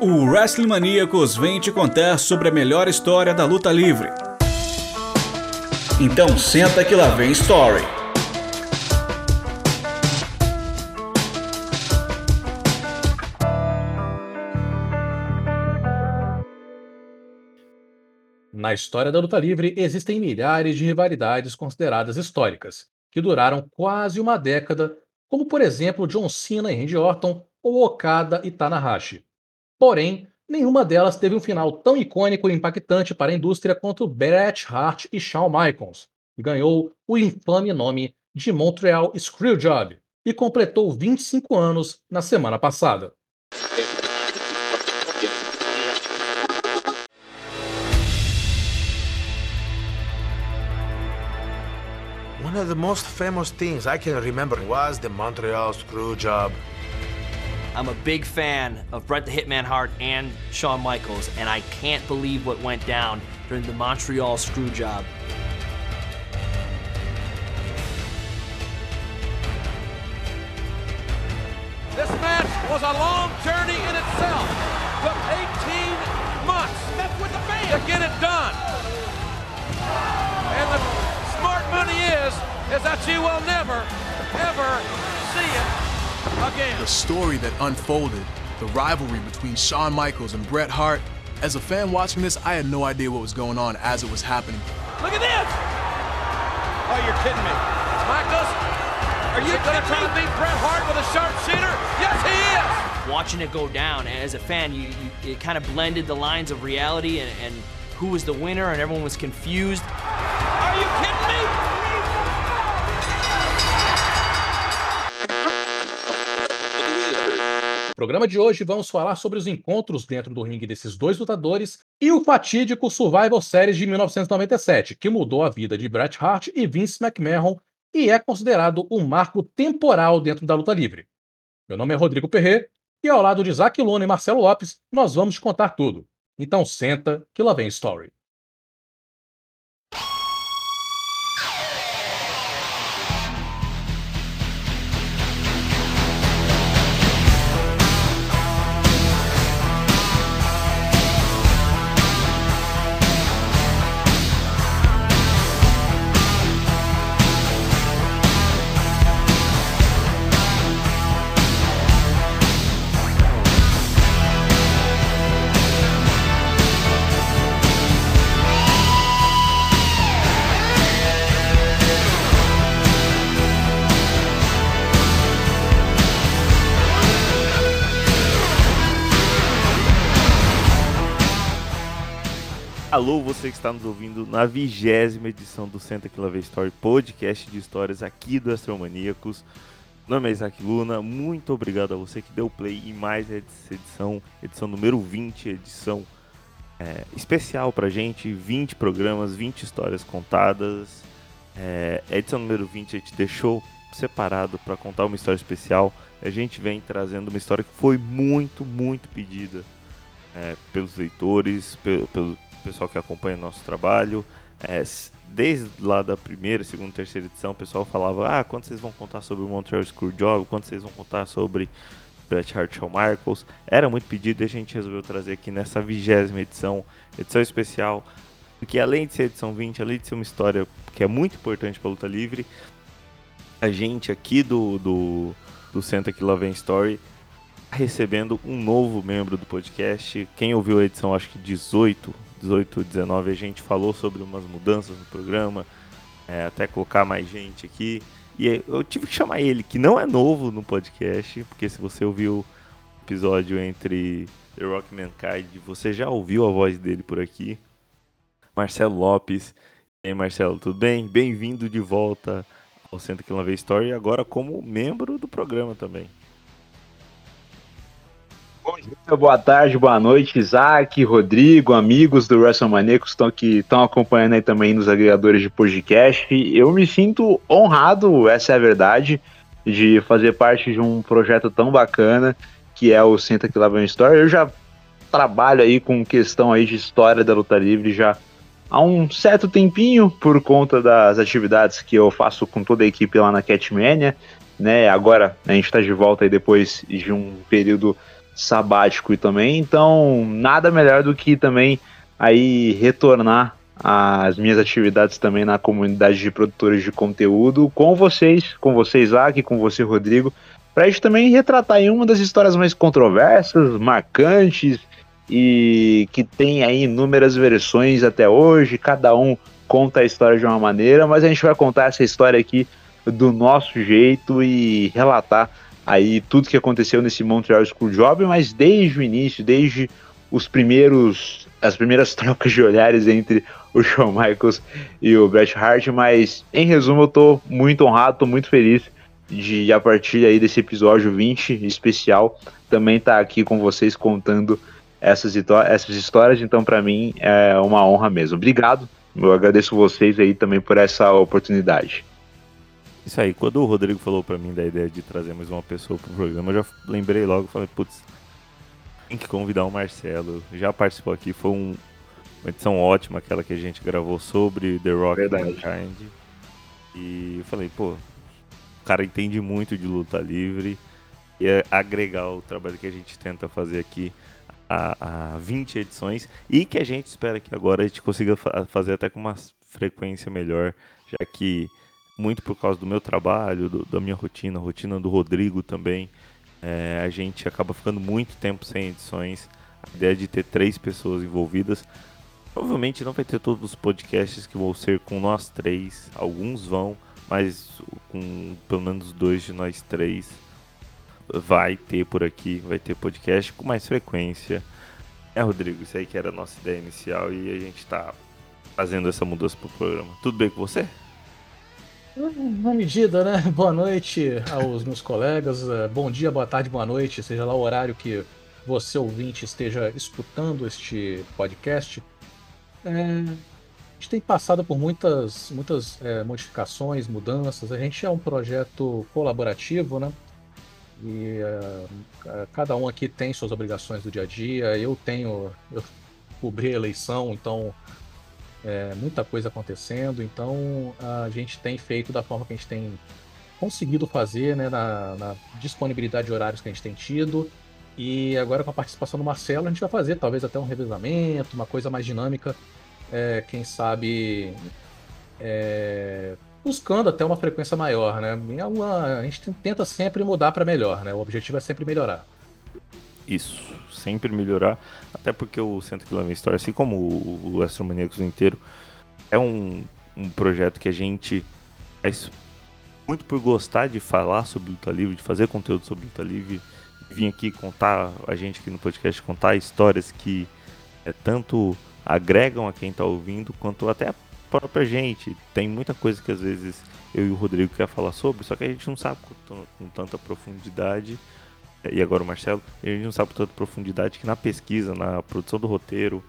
O Wrestling Maníacos vem te contar sobre a melhor história da luta livre. Então senta que lá vem Story. Na história da luta livre existem milhares de rivalidades consideradas históricas, que duraram quase uma década, como por exemplo John Cena e Randy Orton ou Okada e Tanahashi. Porém, nenhuma delas teve um final tão icônico e impactante para a indústria quanto Bret Hart e Shawn Michaels, que ganhou o infame nome de Montreal Screwjob e completou 25 anos na semana passada. One of the most famous things I can remember was the Montreal screw job. I'm a big fan of Brett the Hitman Hart and Shawn Michaels, and I can't believe what went down during the Montreal screw job. This match was a long journey in itself. Took 18 months to get it done. And the smart money is, is that you will never, ever see it again. The story that unfolded, the rivalry between Shawn Michaels and Bret Hart. As a fan watching this, I had no idea what was going on as it was happening. Look at this! Oh, you're kidding me. Michaels, are you going to try to beat Bret Hart with a sharpshooter? Yes, he is! Watching it go down, as a fan, you, you it kind of blended the lines of reality and, and who was the winner, and everyone was confused. Are you kidding me? No programa de hoje vamos falar sobre os encontros dentro do ringue desses dois lutadores e o fatídico Survival Series de 1997, que mudou a vida de Bret Hart e Vince McMahon e é considerado um marco temporal dentro da luta livre. Meu nome é Rodrigo Perret e ao lado de Isaac Luna e Marcelo Lopes, nós vamos contar tudo. Então senta que lá vem Story. Alô, você que está nos ouvindo na vigésima edição do Senta Que Vem Story, podcast de histórias aqui do Astromaníacos. Meu nome é Isaac Luna, muito obrigado a você que deu play em mais essa edição, edição número 20, edição é, especial pra gente, 20 programas, 20 histórias contadas. É, edição número 20 a gente deixou separado para contar uma história especial. A gente vem trazendo uma história que foi muito, muito pedida é, pelos leitores, pelo, pelo pessoal que acompanha o nosso trabalho. É, desde lá da primeira, segunda, terceira edição, o pessoal falava: Ah, quando vocês vão contar sobre o Montreal Screwjob? Quando vocês vão contar sobre Bret Hart Shawn Michaels? Era muito pedido e a gente resolveu trazer aqui nessa vigésima edição, edição especial. Porque além de ser edição 20, além de ser uma história que é muito importante para luta livre, a gente aqui do, do, do Senta Que Lá Vem Story recebendo um novo membro do podcast. Quem ouviu a edição, acho que 18, 18, 19, a gente falou sobre umas mudanças no programa, é, até colocar mais gente aqui. E eu tive que chamar ele, que não é novo no podcast, porque se você ouviu o episódio entre The Rock Mankind, você já ouviu a voz dele por aqui. Marcelo Lopes. E aí, Marcelo, tudo bem? Bem-vindo de volta ao Centro Vem Story, agora como membro do programa também. Bom dia, boa tarde, boa noite, Isaac, Rodrigo, amigos do WrestleManiacos estão que estão acompanhando aí também nos agregadores de podcast. Eu me sinto honrado, essa é a verdade, de fazer parte de um projeto tão bacana que é o Senta Que Lá Vem Story. Eu já trabalho aí com questão aí de história da luta livre já há um certo tempinho por conta das atividades que eu faço com toda a equipe lá na Catmania, né? Agora a gente está de volta aí depois de um período sabático também, então nada melhor do que também aí retornar às minhas atividades também na comunidade de produtores de conteúdo com vocês, com vocês aqui, com você Rodrigo, para a gente também retratar em uma das histórias mais controversas, marcantes e que tem aí inúmeras versões até hoje, cada um conta a história de uma maneira, mas a gente vai contar essa história aqui do nosso jeito e relatar aí tudo que aconteceu nesse Montreal School Job, mas desde o início, desde os primeiros as primeiras trocas de olhares entre o Shawn Michaels e o Bret Hart, mas em resumo eu tô muito honrado, tô muito feliz de a partir aí desse episódio 20 especial também estar tá aqui com vocês contando essas, essas histórias, então para mim é uma honra mesmo. Obrigado, eu agradeço vocês aí também por essa oportunidade. Isso aí, quando o Rodrigo falou para mim da ideia de trazer mais uma pessoa pro programa, eu já lembrei logo, falei, putz, tem que convidar o Marcelo. Já participou aqui, foi um, uma edição ótima, aquela que a gente gravou sobre The Rock Verdade. Mankind. E eu falei, pô, o cara entende muito de luta livre e é agregar o trabalho que a gente tenta fazer aqui a, a 20 edições e que a gente espera que agora a gente consiga fa fazer até com uma frequência melhor, já que muito por causa do meu trabalho, do, da minha rotina, rotina do Rodrigo também, é, a gente acaba ficando muito tempo sem edições. A ideia de ter três pessoas envolvidas. Provavelmente não vai ter todos os podcasts que vão ser com nós três. Alguns vão, mas com pelo menos dois de nós três vai ter por aqui, vai ter podcast com mais frequência. É, Rodrigo, isso aí que era a nossa ideia inicial e a gente está fazendo essa mudança pro programa. Tudo bem com você? Na medida, né? Boa noite aos meus colegas. É, bom dia, boa tarde, boa noite, seja lá o horário que você ouvinte esteja escutando este podcast. É, a gente tem passado por muitas, muitas é, modificações, mudanças. A gente é um projeto colaborativo, né? E uh, cada um aqui tem suas obrigações do dia a dia. Eu tenho, eu cobri a eleição, então é, muita coisa acontecendo. Então a gente tem feito da forma que a gente tem conseguido fazer, né, na, na disponibilidade de horários que a gente tem tido. E agora com a participação do Marcelo, a gente vai fazer talvez até um revezamento, uma coisa mais dinâmica. É, quem sabe é, buscando até uma frequência maior, né? a gente tenta sempre mudar para melhor, né? O objetivo é sempre melhorar. Isso, sempre melhorar. Até porque o Centro Quilômetro Story, assim como o Astromaníacos inteiro, é um, um projeto que a gente faz muito por gostar de falar sobre luta livre, de fazer conteúdo sobre luta livre, vir aqui contar, a gente aqui no podcast, contar histórias que é, tanto agregam a quem está ouvindo, quanto até própria gente. Tem muita coisa que às vezes eu e o Rodrigo quer falar sobre, só que a gente não sabe com, com tanta profundidade. E agora o Marcelo, gente não sabe tanta profundidade que na pesquisa, na produção do roteiro,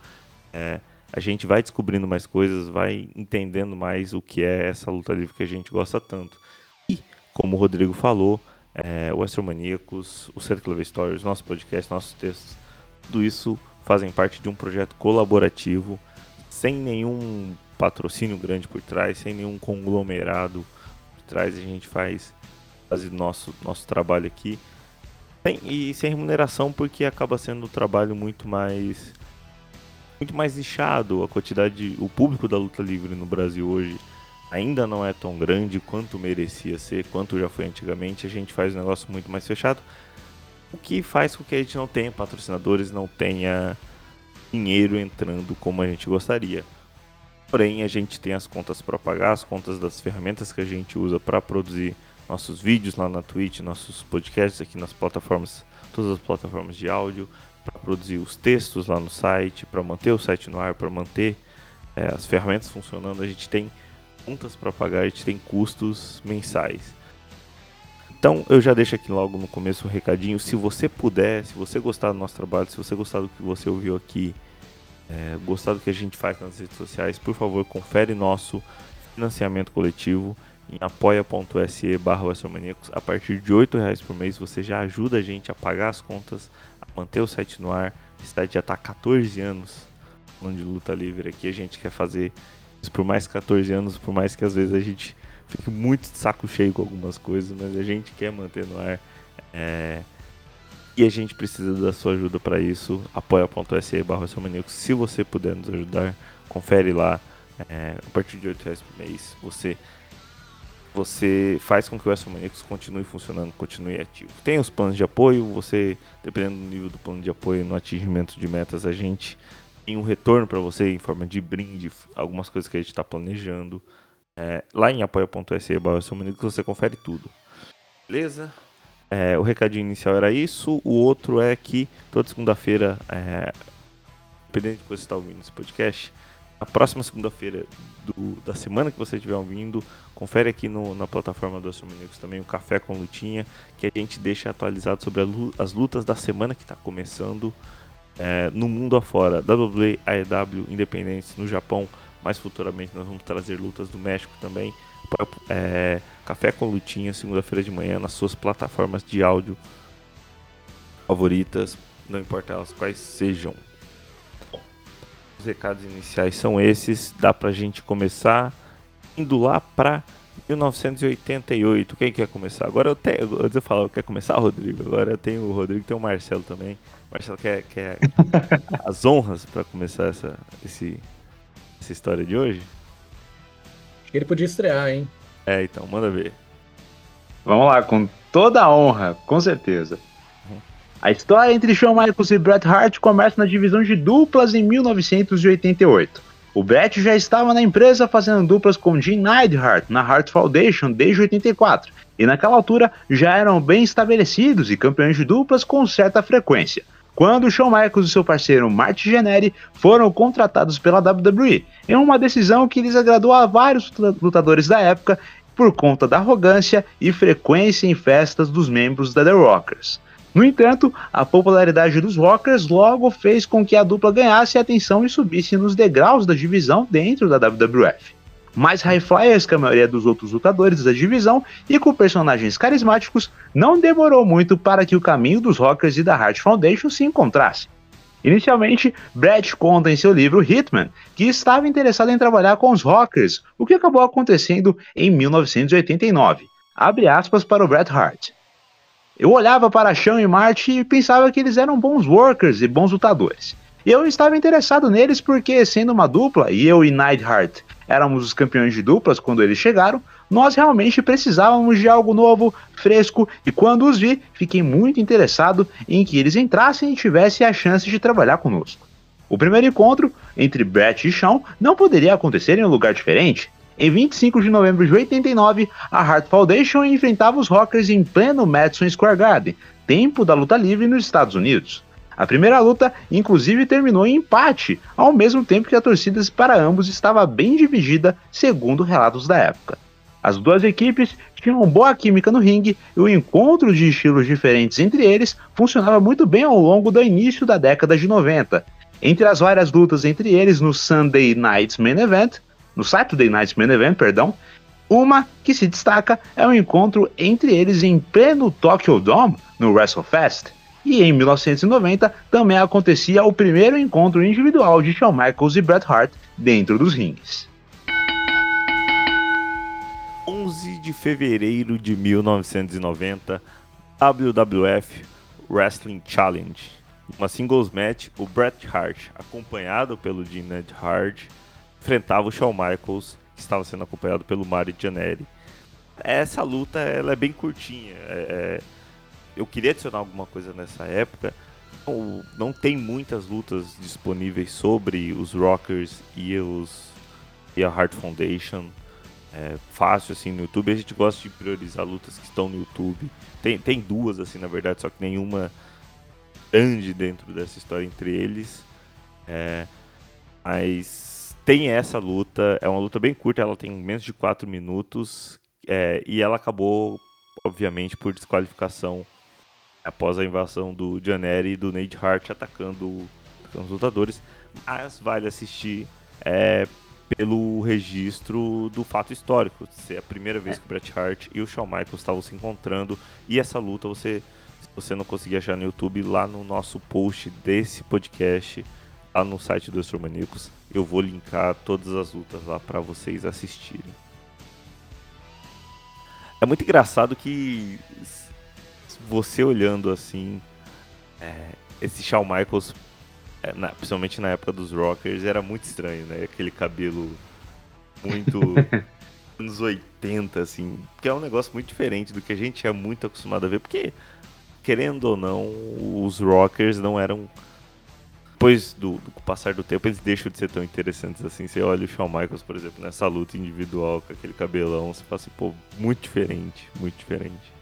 é, a gente vai descobrindo mais coisas, vai entendendo mais o que é essa luta livre que a gente gosta tanto. E, como o Rodrigo falou, é, o Astromaníacos, o Centro Clever Stories, nosso podcast, nossos textos, tudo isso fazem parte de um projeto colaborativo, sem nenhum patrocínio grande por trás, sem nenhum conglomerado por trás, a gente faz, faz nosso, nosso trabalho aqui. Sem, e sem remuneração porque acaba sendo um trabalho muito mais muito mais nichado. A quantidade, o público da luta livre no Brasil hoje ainda não é tão grande quanto merecia ser, quanto já foi antigamente. A gente faz um negócio muito mais fechado, o que faz com que a gente não tenha patrocinadores, não tenha dinheiro entrando como a gente gostaria. Porém, a gente tem as contas para pagar, as contas das ferramentas que a gente usa para produzir nossos vídeos lá na Twitch, nossos podcasts aqui nas plataformas, todas as plataformas de áudio, para produzir os textos lá no site, para manter o site no ar, para manter é, as ferramentas funcionando. A gente tem contas para pagar, a gente tem custos mensais. Então eu já deixo aqui logo no começo um recadinho. Se você puder, se você gostar do nosso trabalho, se você gostar do que você ouviu aqui, é, gostar do que a gente faz nas redes sociais, por favor, confere nosso financiamento coletivo em apoia.se barra A partir de R$ reais por mês você já ajuda a gente a pagar as contas, a manter o site no ar. O site já está há 14 anos falando de luta livre aqui. A gente quer fazer isso por mais 14 anos, por mais que às vezes a gente fique muito de saco cheio com algumas coisas, mas a gente quer manter no ar. É... E a gente precisa da sua ajuda para isso. apoia.se barra Se você puder nos ajudar, confere lá. É, a partir de 8 reais por mês, você você faz com que o WrestleManiacos continue funcionando, continue ativo. Tem os planos de apoio, você, dependendo do nível do plano de apoio, no atingimento de metas, a gente tem um retorno para você em forma de brinde, algumas coisas que a gente está planejando. É, lá em apoia.se você confere tudo. Beleza? É, o recadinho inicial era isso. O outro é que toda segunda-feira, é, dependendo de você está ouvindo esse podcast, a próxima segunda-feira da semana que você estiver ouvindo, confere aqui no, na plataforma do Astromaníacos também o Café com Lutinha, que a gente deixa atualizado sobre as lutas da semana que está começando é, no mundo afora. WWE, AEW, independentes no Japão, mais futuramente nós vamos trazer lutas do México também. É, Café com Lutinha, segunda-feira de manhã, nas suas plataformas de áudio favoritas, não importa elas quais sejam. Os recados iniciais são esses. Dá pra gente começar indo lá pra 1988. Quem quer começar? Agora eu tenho. Antes eu falava, quer começar, Rodrigo? Agora eu tenho o Rodrigo tem o Marcelo também. Marcelo quer, quer as honras para começar essa, esse, essa história de hoje? Ele podia estrear, hein? É, então, manda ver. Vamos lá, com toda a honra, com certeza. A história entre Shawn Michaels e Bret Hart começa na divisão de duplas em 1988. O Bret já estava na empresa fazendo duplas com Jim Neidhart na Hart Foundation desde 84, e naquela altura já eram bem estabelecidos e campeões de duplas com certa frequência. Quando Shawn Michaels e seu parceiro Marty Jannetty foram contratados pela WWE, em uma decisão que lhes agradou a vários lutadores da época por conta da arrogância e frequência em festas dos membros da The Rockers. No entanto, a popularidade dos Rockers logo fez com que a dupla ganhasse atenção e subisse nos degraus da divisão dentro da WWF. Mais high flyers que a maioria dos outros lutadores da divisão e com personagens carismáticos, não demorou muito para que o caminho dos Rockers e da Hart Foundation se encontrasse. Inicialmente, Brett conta em seu livro Hitman que estava interessado em trabalhar com os Rockers, o que acabou acontecendo em 1989. Abre aspas para o Bret Hart. Eu olhava para Sean e Marty e pensava que eles eram bons workers e bons lutadores. Eu estava interessado neles porque, sendo uma dupla, e eu e Neidhart éramos os campeões de duplas quando eles chegaram, nós realmente precisávamos de algo novo, fresco, e quando os vi, fiquei muito interessado em que eles entrassem e tivessem a chance de trabalhar conosco. O primeiro encontro entre Brett e Sean não poderia acontecer em um lugar diferente. Em 25 de novembro de 89, a Hart Foundation enfrentava os Rockers em pleno Madison Square Garden, tempo da luta livre nos Estados Unidos. A primeira luta, inclusive, terminou em empate, ao mesmo tempo que a torcida para ambos estava bem dividida, segundo relatos da época. As duas equipes tinham boa química no ringue e o encontro de estilos diferentes entre eles funcionava muito bem ao longo do início da década de 90. Entre as várias lutas entre eles no Sunday Night's Main Event, no Saturday Night's Main Event, perdão, uma que se destaca é o encontro entre eles em pleno Tokyo Dome, no WrestleFest. E em 1990 também acontecia o primeiro encontro individual de Shawn Michaels e Bret Hart dentro dos rings. 11 de fevereiro de 1990, WWF Wrestling Challenge. Uma singles match, o Bret Hart, acompanhado pelo Jim Hart, enfrentava o Shawn Michaels, que estava sendo acompanhado pelo Mario Gianelli. Essa luta ela é bem curtinha. É, é, eu queria adicionar alguma coisa nessa época. Não, não tem muitas lutas disponíveis sobre os Rockers e os e a Heart Foundation. É fácil assim no YouTube. A gente gosta de priorizar lutas que estão no YouTube. Tem, tem duas assim na verdade, só que nenhuma grande dentro dessa história entre eles. É, mas tem essa luta, é uma luta bem curta, ela tem menos de 4 minutos, é, e ela acabou, obviamente, por desqualificação após a invasão do Janeri e do Nate Hart atacando, atacando os lutadores. Mas vale assistir é, pelo registro do fato histórico, ser a primeira vez que o Bret Hart e o Shawn Michaels estavam se encontrando, e essa luta você, se você não conseguir achar no YouTube, lá no nosso post desse podcast lá no site do Astromaníacos. Eu vou linkar todas as lutas lá para vocês assistirem. É muito engraçado que você olhando assim é, esse Shawn Michaels, é, na, principalmente na época dos Rockers, era muito estranho, né? Aquele cabelo muito anos 80, assim, que é um negócio muito diferente do que a gente é muito acostumado a ver, porque, querendo ou não, os Rockers não eram. Depois do, do passar do tempo, eles deixam de ser tão interessantes assim. Você olha o Shawn Michaels, por exemplo, nessa luta individual com aquele cabelão, você fala assim, pô, muito diferente, muito diferente.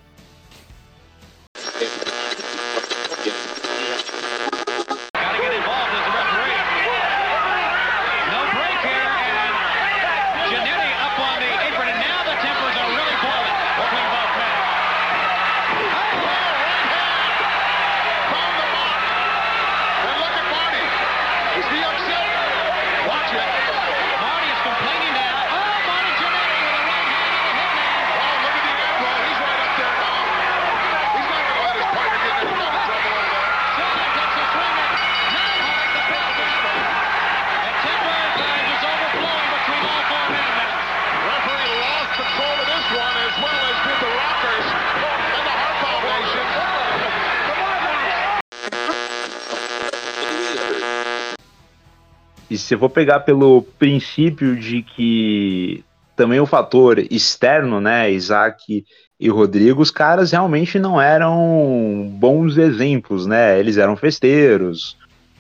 Se eu vou pegar pelo princípio de que também o fator externo, né, Isaac e Rodrigo, os caras realmente não eram bons exemplos, né? Eles eram festeiros,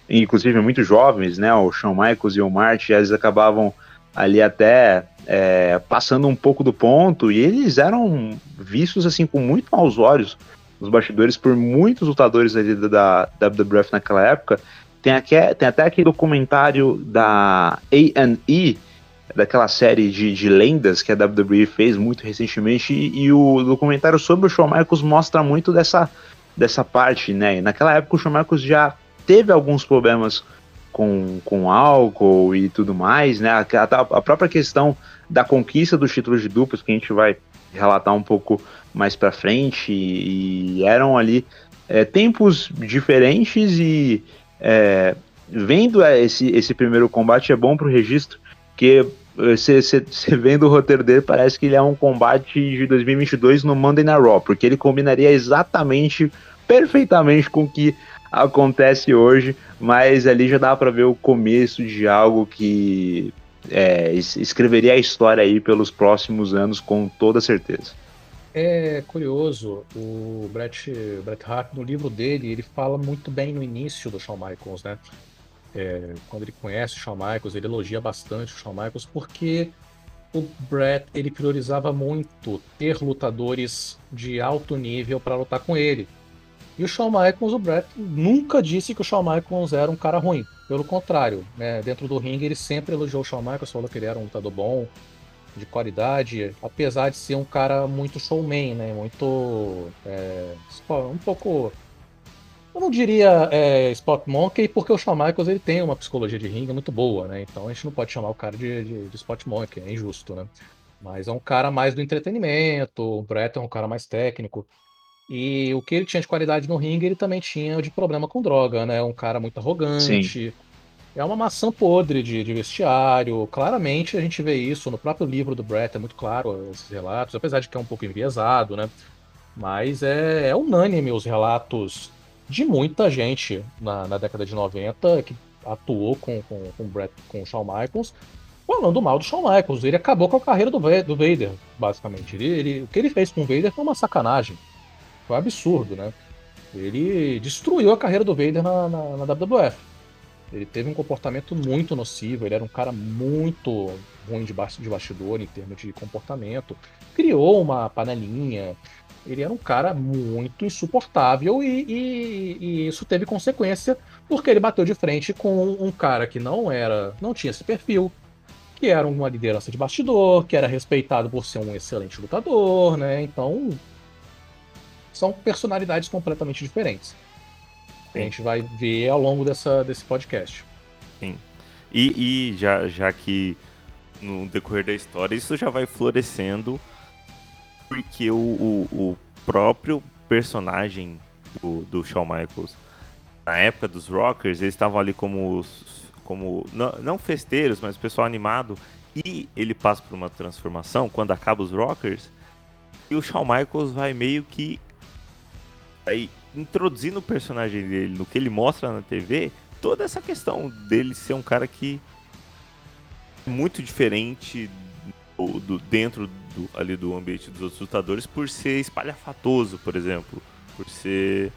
inclusive muito jovens, né? O Shawn Michaels e o Marty, eles acabavam ali até é, passando um pouco do ponto e eles eram vistos assim com muito maus olhos nos bastidores por muitos lutadores ali da, da WWF naquela época. Tem, aqui, tem até aquele documentário da A&E, daquela série de, de lendas que a WWE fez muito recentemente, e, e o documentário sobre o Shawn Michaels mostra muito dessa, dessa parte, né? E naquela época o Shawn Michaels já teve alguns problemas com, com álcool e tudo mais, né? A, a, a própria questão da conquista dos títulos de duplos, que a gente vai relatar um pouco mais para frente, e, e, eram ali é, tempos diferentes e é, vendo esse, esse primeiro combate é bom pro registro, que você vendo o roteiro dele, parece que ele é um combate de 2022 no Monday Night Raw, porque ele combinaria exatamente, perfeitamente com o que acontece hoje, mas ali já dá para ver o começo de algo que é, escreveria a história aí pelos próximos anos com toda certeza. É curioso, o Bret, Bret Hart, no livro dele, ele fala muito bem no início do Shawn Michaels, né? É, quando ele conhece o Shawn Michaels, ele elogia bastante o Shawn Michaels, porque o Bret, ele priorizava muito ter lutadores de alto nível para lutar com ele. E o Shawn Michaels, o Bret nunca disse que o Shawn Michaels era um cara ruim. Pelo contrário, né? dentro do ringue ele sempre elogiou o Shawn Michaels, falou que ele era um lutador bom, de qualidade, apesar de ser um cara muito showman, né? Muito. É, um pouco. Eu não diria é, Spot Monkey, porque o Shawn Michaels ele tem uma psicologia de ringue muito boa, né? Então a gente não pode chamar o cara de, de, de Spot Monkey, é injusto, né? Mas é um cara mais do entretenimento, o Brett é um cara mais técnico. E o que ele tinha de qualidade no ringue, ele também tinha de problema com droga, né? Um cara muito arrogante. Sim é uma maçã podre de, de, vestiário. Claramente a gente vê isso no próprio livro do Brett, é muito claro esses relatos, apesar de que é um pouco enviesado, né? Mas é, é unânime os relatos de muita gente na, na, década de 90 que atuou com, com, com, Brett, com o Shawn Michaels, falando mal do Shawn Michaels. Ele acabou com a carreira do, do Vader, basicamente. Ele, ele, o que ele fez com o Vader foi uma sacanagem. Foi um absurdo, né? Ele destruiu a carreira do Vader na, na, na WWF. Ele teve um comportamento muito nocivo, ele era um cara muito ruim de, de bastidor em termos de comportamento. Criou uma panelinha. Ele era um cara muito insuportável e, e, e, isso teve consequência porque ele bateu de frente com um cara que não era, não tinha esse perfil, que era uma liderança de bastidor, que era respeitado por ser um excelente lutador, né? Então são personalidades completamente diferentes. A gente vai ver ao longo dessa, desse podcast. Sim. E, e já, já que no decorrer da história isso já vai florescendo porque o, o, o próprio personagem do, do Shawn Michaels na época dos Rockers eles estavam ali como como não, não festeiros mas pessoal animado e ele passa por uma transformação quando acaba os Rockers e o Shawn Michaels vai meio que aí introduzir no personagem dele, no que ele mostra na TV, toda essa questão dele ser um cara que é muito diferente do, do- dentro do, ali do ambiente dos outros lutadores por ser espalhafatoso, por exemplo, por ser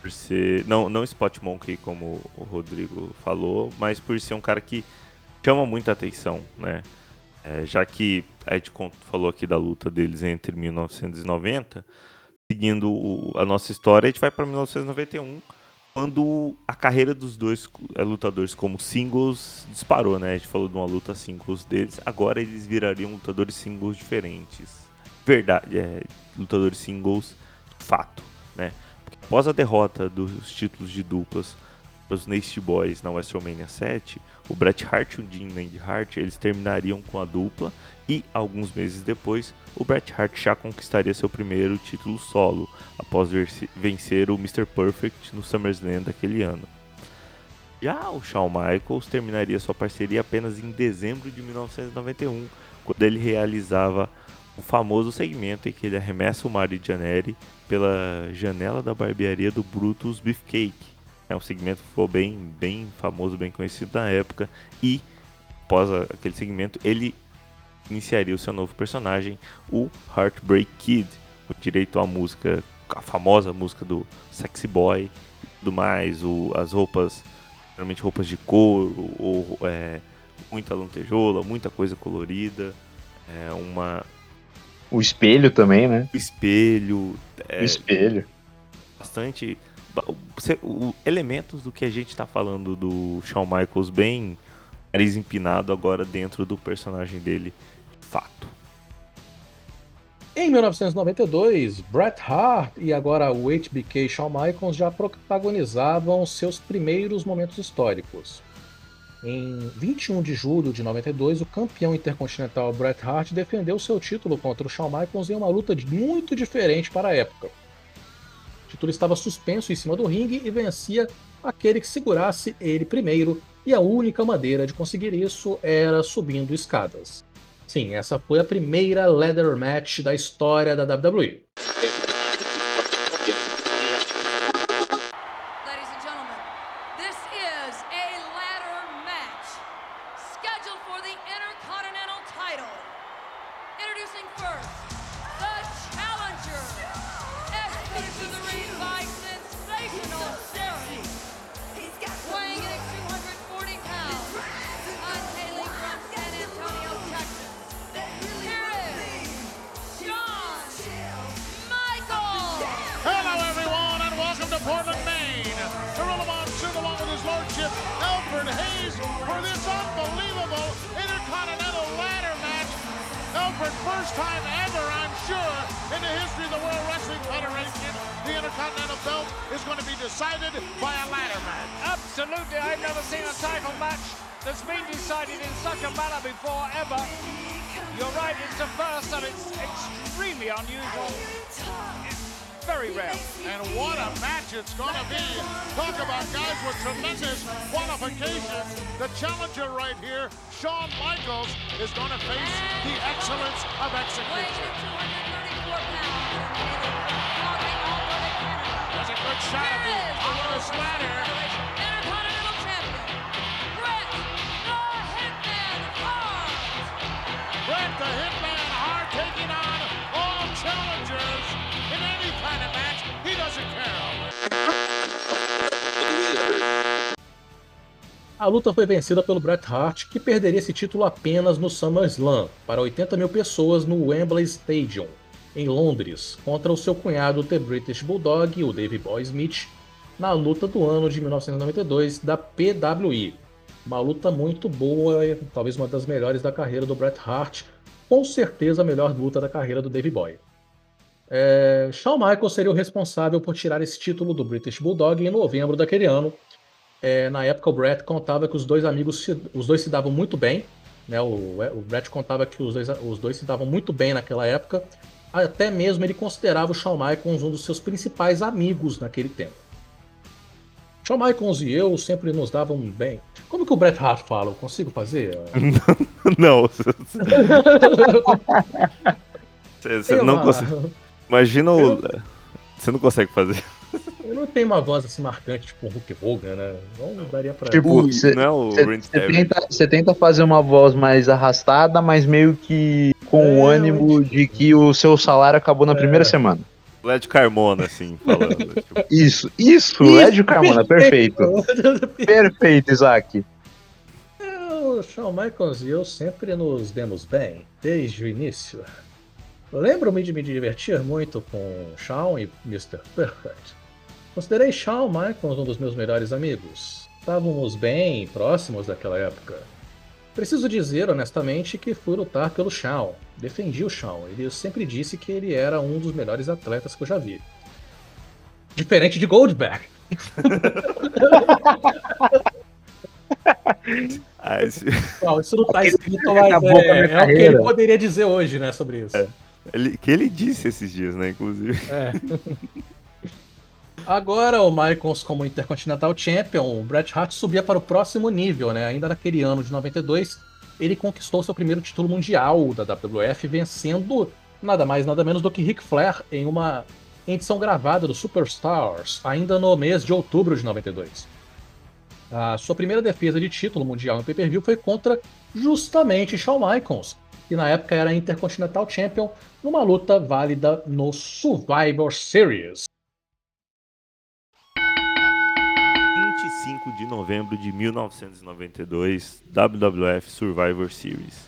por ser não não Spot Monkey como o Rodrigo falou, mas por ser um cara que chama muita atenção, né? É, já que a gente falou aqui da luta deles entre 1990, seguindo a nossa história, a gente vai para 1991, quando a carreira dos dois eh, lutadores como singles disparou, né? A gente falou de uma luta singles deles, agora eles virariam lutadores singles diferentes. Verdade, é, lutadores singles fato, né? Após a derrota dos títulos de duplas para os Nasty Boys na WrestleMania 7, o Bret Hart e o Dean Hart eles terminariam com a dupla e alguns meses depois o Bret Hart já conquistaria seu primeiro título solo após vencer o Mr. Perfect no SummerSlam daquele ano. Já o Shawn Michaels terminaria sua parceria apenas em dezembro de 1991, quando ele realizava o famoso segmento em que ele arremessa o Mario Janeri pela janela da barbearia do Brutus Beefcake. É um segmento que ficou bem, bem famoso, bem conhecido na época. E após aquele segmento, ele iniciaria o seu novo personagem, o Heartbreak Kid, com direito à música, a famosa música do Sexy Boy e tudo mais, o, as roupas, geralmente roupas de couro, ou é, muita lantejoula, muita coisa colorida, é, uma O espelho também, né? espelho, é, O espelho. bastante você- o- elementos do que a gente tá falando do Shawn Michaels bem nariz empinado agora dentro do personagem dele, fato. Em 1992, Bret Hart e agora o HBK Shawn Michaels já protagonizavam seus primeiros momentos históricos. Em 21 de julho de 92, o campeão intercontinental Bret Hart defendeu seu título contra o Shawn Michaels em uma luta muito diferente para a época. O título estava suspenso em cima do ringue e vencia aquele que segurasse ele primeiro, e a única maneira de conseguir isso era subindo escadas. Sim, essa foi a primeira leather match da história da WWE. A luta foi vencida pelo Bret Hart, que perderia esse título apenas no SummerSlam, para 80 mil pessoas no Wembley Stadium, em Londres, contra o seu cunhado The British Bulldog, o Davey Boy Smith, na luta do ano de 1992 da PWI. Uma luta muito boa, talvez uma das melhores da carreira do Bret Hart, com certeza a melhor luta da carreira do Davey Boy. É, Shawn Michaels seria o responsável por tirar esse título do British Bulldog em novembro daquele ano, é, na época o Brett contava que os dois amigos se, os dois se davam muito bem, né? O, o Brett contava que os dois, os dois se davam muito bem naquela época, até mesmo ele considerava o Shawn Michaels um dos seus principais amigos naquele tempo. Shawn Michaels e eu sempre nos davam bem. Como que o Bret Hart fala? Eu consigo fazer? não. Você, não lá. consegue. Imagina o. Você não consegue fazer. Eu não tenho uma voz assim marcante, tipo um Hulk Hogan, né? Não daria pra. Tipo, você o Savage. tenta, tenta fazer uma voz mais arrastada, mas meio que com o É, ânimo de que o seu salário acabou na primeira semana. Led Carmona, assim, falando. tipo, Isso, isso, Lédio Carmona, perfeito. Perfeito, Isaac. É, O Shawn Michaels e eu sempre nos demos bem, desde o início. Lembro-me de me divertir muito com Shawn e Mr. Perfect. Considerei Shawn Michaels um dos meus melhores amigos. Estávamos bem próximos daquela época. Preciso dizer honestamente que fui lutar pelo Shawn. Defendi o Shawn. Ele sempre disse que ele era um dos melhores atletas que eu já vi. Diferente de Goldberg. ah, esse- Não, isso não tá escrito, mas é, é o que ele poderia dizer hoje, né, sobre isso. ele- que ele disse esses dias, né, inclusive. É. Agora o Michaels como Intercontinental Champion, o Bret Hart subia para o próximo nível, né? Ainda naquele ano de 92, ele conquistou seu primeiro título mundial da WWF, vencendo nada mais nada menos do que Ric Flair em uma edição gravada do Superstars, ainda no mês de outubro de 92. A sua primeira defesa de título mundial em pay-per-view foi contra justamente Shawn Michaels, que na época era Intercontinental Champion, numa luta válida no Survivor Series. De novembro de 1992, WWF Survivor Series.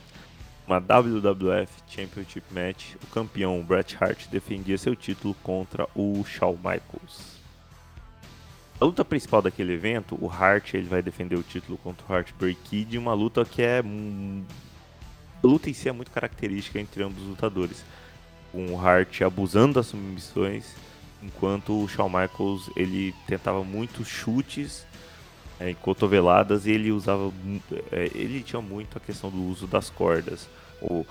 Uma WWF Championship Match, o campeão Bret Hart defendia seu título contra o Shawn Michaels. A luta principal daquele evento, o Hart ele vai defender o título contra o Heartbreak Kid, uma luta que é a luta em si é muito característica entre ambos os lutadores, com o Hart abusando das submissões enquanto o Shawn Michaels ele tentava muitos chutes é, em cotoveladas e ele usava é, ele tinha muito a questão do uso das cordas. O,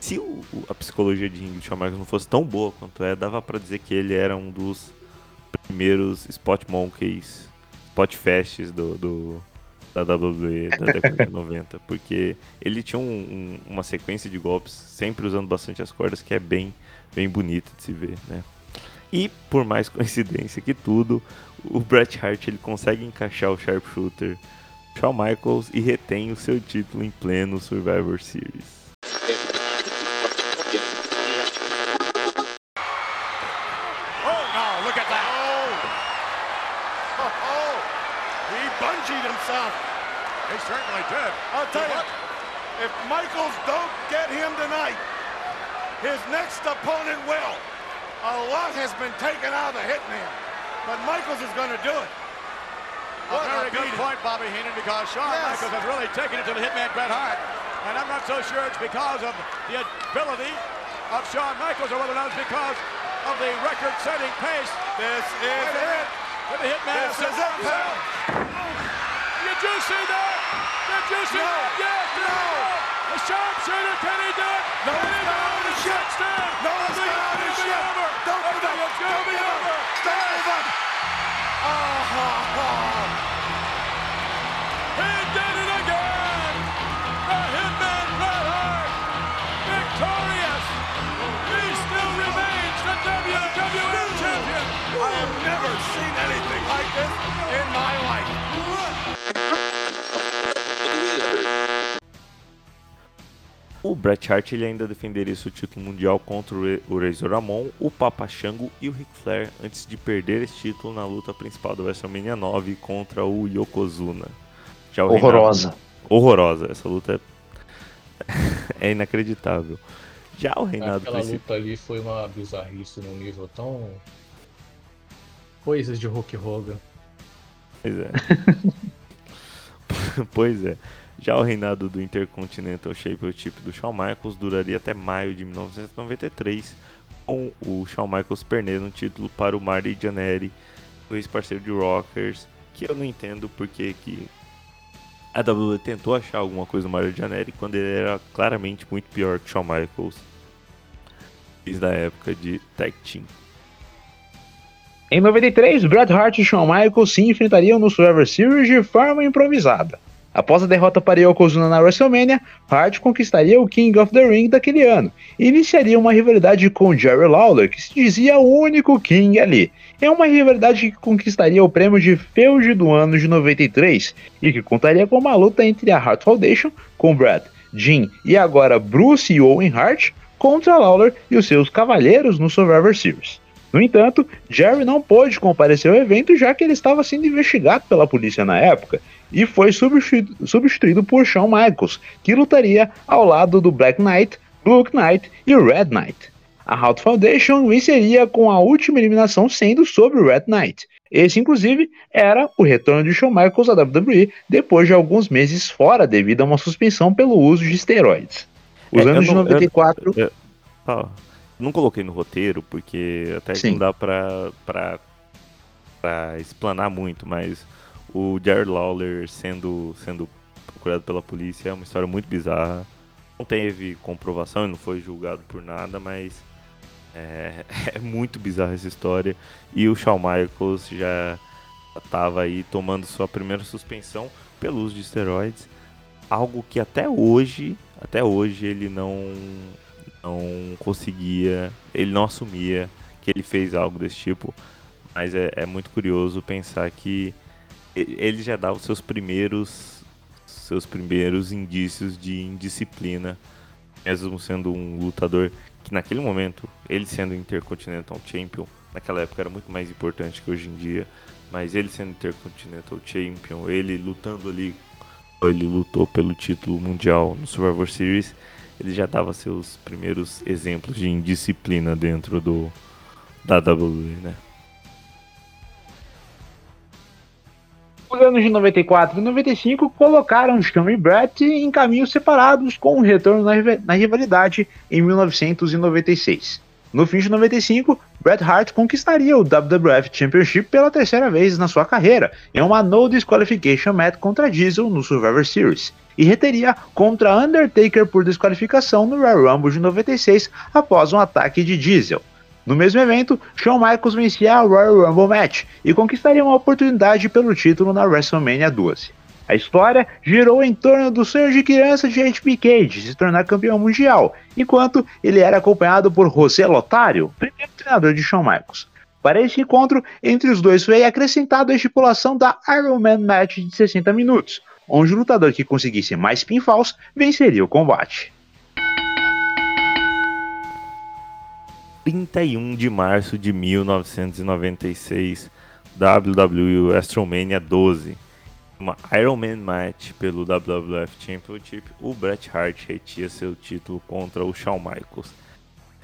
se o- a psicologia de Shawn Michaels não fosse tão boa quanto é dava pra dizer que ele era um dos primeiros spot monkeys spot fests do, do- da WWE da década de 90 porque ele tinha um- um- uma sequência de golpes sempre usando bastante as cordas que é bem bem bonita de se ver né? E por mais coincidência que tudo, o Bret Hart ele consegue encaixar o sharpshooter Shawn Michaels e retém o seu título em pleno Survivor Series. Oh, no, look at that. Oh. Oh, he bungeed himself. He certainly did. I'll tell you, if Michaels don't get him tonight, his next opponent will. A lot has been taken out of the hitman, but Michaels is going to do it. A very good point, Bobby Heenan, because Shawn Michaels has really taken it to the hitman Bret Hart. And I'm not so sure it's because of the ability of Shawn Michaels or whether or not it's because of the record-setting pace. This is it. To the hitman. This is it, pal. Oh. Did you see that? Did you see that? Yes, no. The sharpshooter, can he do it? No, it's not on the shit stand. No, it's not on the shit. Don't give up. It's going to be over. Don't give up. Oh, He did it again. The hitman Bret Hart, victorious. He still remains the WWF champion. I have never seen anything like this in my life. O Bret Hart ele ainda defenderia seu título mundial contra o Razor Ramon, o Papa Shango e o Ric Flair antes de perder esse título na luta principal do WrestleMania 9 contra o Yokozuna. Já o Horrorosa. reinado- Horrorosa, essa luta é, é inacreditável. Já o reinado Aquela principal. luta ali foi uma bizarrice num nível tão. Coisas de Hulk Hogan. Pois é. pois é. Já o reinado do Intercontinental Championship do Shawn Michaels duraria até maio de 1993, com o Shawn Michaels perdendo o título para o Marty Jannetty, o ex-parceiro de Rockers, que eu não entendo porque que a WWE tentou achar alguma coisa do Marty Jannetty quando ele era claramente muito pior que o Shawn Michaels desde a época de Tag Team. Em 93, Bret Hart e Shawn Michaels se enfrentariam no Survivor Series de forma improvisada. Após a derrota para Yokozuna na WrestleMania, Hart conquistaria o King of the Ring daquele ano e iniciaria uma rivalidade com Jerry Lawler, que se dizia o único King ali. É uma rivalidade que conquistaria o prêmio de Feud do ano de 93 e que contaria com uma luta entre a Hart Foundation, com Brad, Jim e agora Bruce e Owen Hart, contra Lawler e os seus cavaleiros no Survivor Series. No entanto, Jerry não pôde comparecer ao evento já que ele estava sendo investigado pela polícia na época e foi substituído, substituído por Shawn Michaels, que lutaria ao lado do Black Knight, Blue Knight e Red Knight. A Hart Foundation venceria com a última eliminação sendo sobre o Red Knight. Esse, inclusive, era o retorno de Shawn Michaels à WWE depois de alguns meses fora devido a uma suspensão pelo uso de esteroides. Os É, eu anos de não- eu- 94 eu- ah, não coloquei no roteiro, porque até Sim. não dá pra, pra, pra explanar muito, mas o Jared Lawler sendo, sendo procurado pela polícia é uma história muito bizarra. Não teve comprovação, não foi julgado por nada, mas é, é muito bizarra essa história. E o Shawn Michaels já estava aí tomando sua primeira suspensão pelo uso de esteroides, algo que até hoje, até hoje ele não não conseguia, ele não assumia que ele fez algo desse tipo, mas é, é muito curioso pensar que ele já dá os seus primeiros seus primeiros indícios de indisciplina, mesmo sendo um lutador que naquele momento, ele sendo Intercontinental Champion, naquela época era muito mais importante que hoje em dia, mas ele sendo Intercontinental Champion, ele lutando ali, ele lutou pelo título mundial no Survivor Series, ele já dava seus primeiros exemplos de indisciplina dentro do da WWE, né? Os anos de 94 e 95 colocaram Sean e Brett em caminhos separados com um retorno na rivalidade em 1996. No fim de 95, Bret Hart conquistaria o WWF Championship pela terceira vez na sua carreira, em uma No Disqualification Match contra Diesel no Survivor Series, e reteria contra Undertaker por desqualificação no Royal Rumble de 96 após um ataque de Diesel. No mesmo evento, Shawn Michaels vencia a Royal Rumble Match e conquistaria uma oportunidade pelo título na WrestleMania 12. A história girou em torno do sonho de criança de HBK de se tornar campeão mundial, enquanto ele era acompanhado por José Lotário, primeiro treinador de Shawn Michaels. Para esse encontro, entre os dois foi acrescentada a estipulação da Iron Man Match de 60 minutos, onde o lutador que conseguisse mais pinfalls venceria o combate. 31 de março de 1996, WWE WrestleMania 12. Uma Iron Man Match pelo WWF Championship, o Bret Hart retia seu título contra o Shawn Michaels.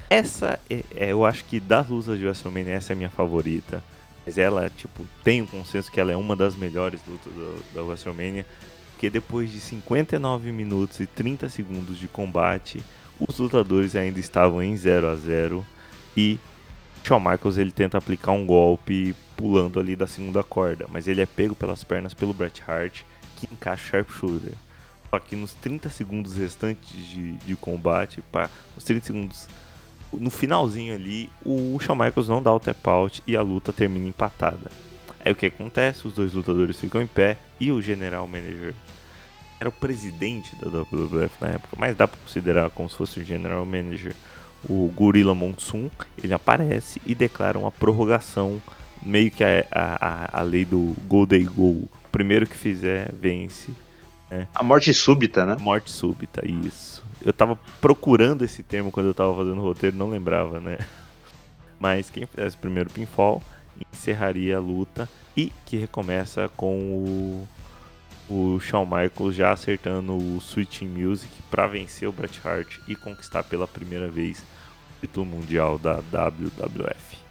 Essa, é, é, eu acho que das lutas de WrestleMania, essa é a minha favorita. Mas ela, tipo, tem um consenso que ela é uma das melhores lutas da, da WrestleMania. Porque depois de 59 minutos e 30 segundos de combate, os lutadores ainda estavam em 0 a 0 e Shawn Michaels ele tenta aplicar um golpe pulando ali da segunda corda, mas ele é pego pelas pernas pelo Bret Hart, que encaixa Sharpshooter. Só que nos 30 segundos restantes de, de combate, pá, nos 30 segundos, no finalzinho ali, o Shawn Michaels não dá o tap out e a luta termina empatada. Aí o que acontece? Os dois lutadores ficam em pé e o general manager era o presidente da WWF na época, mas dá pra considerar como se fosse o general manager o Gorilla Monsoon, ele aparece e declara uma prorrogação, meio que a, a, a lei do Go Day Go. O primeiro que fizer, vence. Né? A morte súbita, né? Morte súbita, isso. Eu tava procurando esse termo quando eu tava fazendo o roteiro, não lembrava, né? Mas quem fizesse o primeiro pinfall encerraria a luta e que recomeça com o, o Shawn Michaels já acertando o Switching Music para vencer o Bret Hart e conquistar pela primeira vez o título mundial da WWF.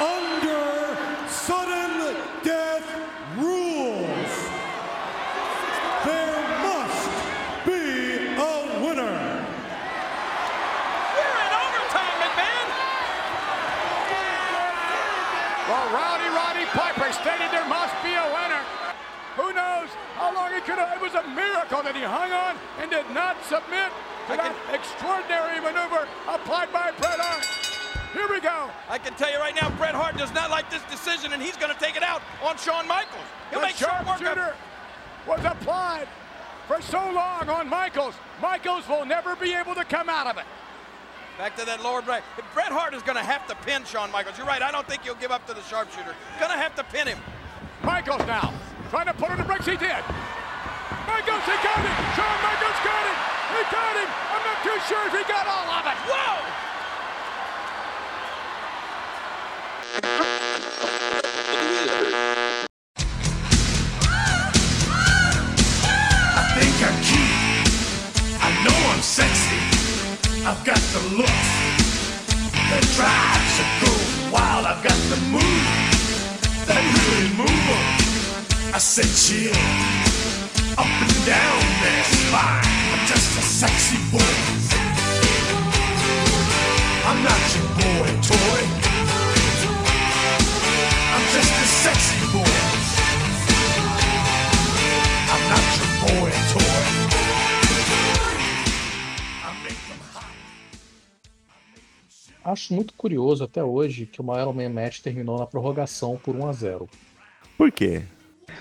Under sudden death rules. There must be a winner. We're in overtime, McMahon. Well, Rowdy Roddy Piper stated there must be a winner. Who knows how long he could have? It was a miracle that he hung on and did not submit to that extraordinary maneuver applied by Bret Hart. Here we go. I can tell you right now, Bret Hart does not like this decision, and he's gonna take it out on Shawn Michaels. He'll the make short work of sharpshooter was applied for so long on Michaels. Michaels will never be able to come out of it. Back to that lower bracket. Bret Hart is going to have to pin Shawn Michaels. You're right. I don't think he'll give up to the sharpshooter. Going to have to pin him. Michaels now trying to put it in the bricks. He did. Michaels, he got it. Shawn Michaels got it. He got him. I'm not too sure if he got all of it. Whoa! I think I'm cute. I know I'm sexy. I've got the looks that drives a girl wild. I've got the move that really move 'em. I said chill up and down their spine. I'm just a sexy boy. I'm not your boy toy. I'm just a sexy boy. I'm not your boy toy. I make them hot. Acho muito curioso até hoje que o Iron Man Match terminou na prorrogação por 1 a 0 Por quê?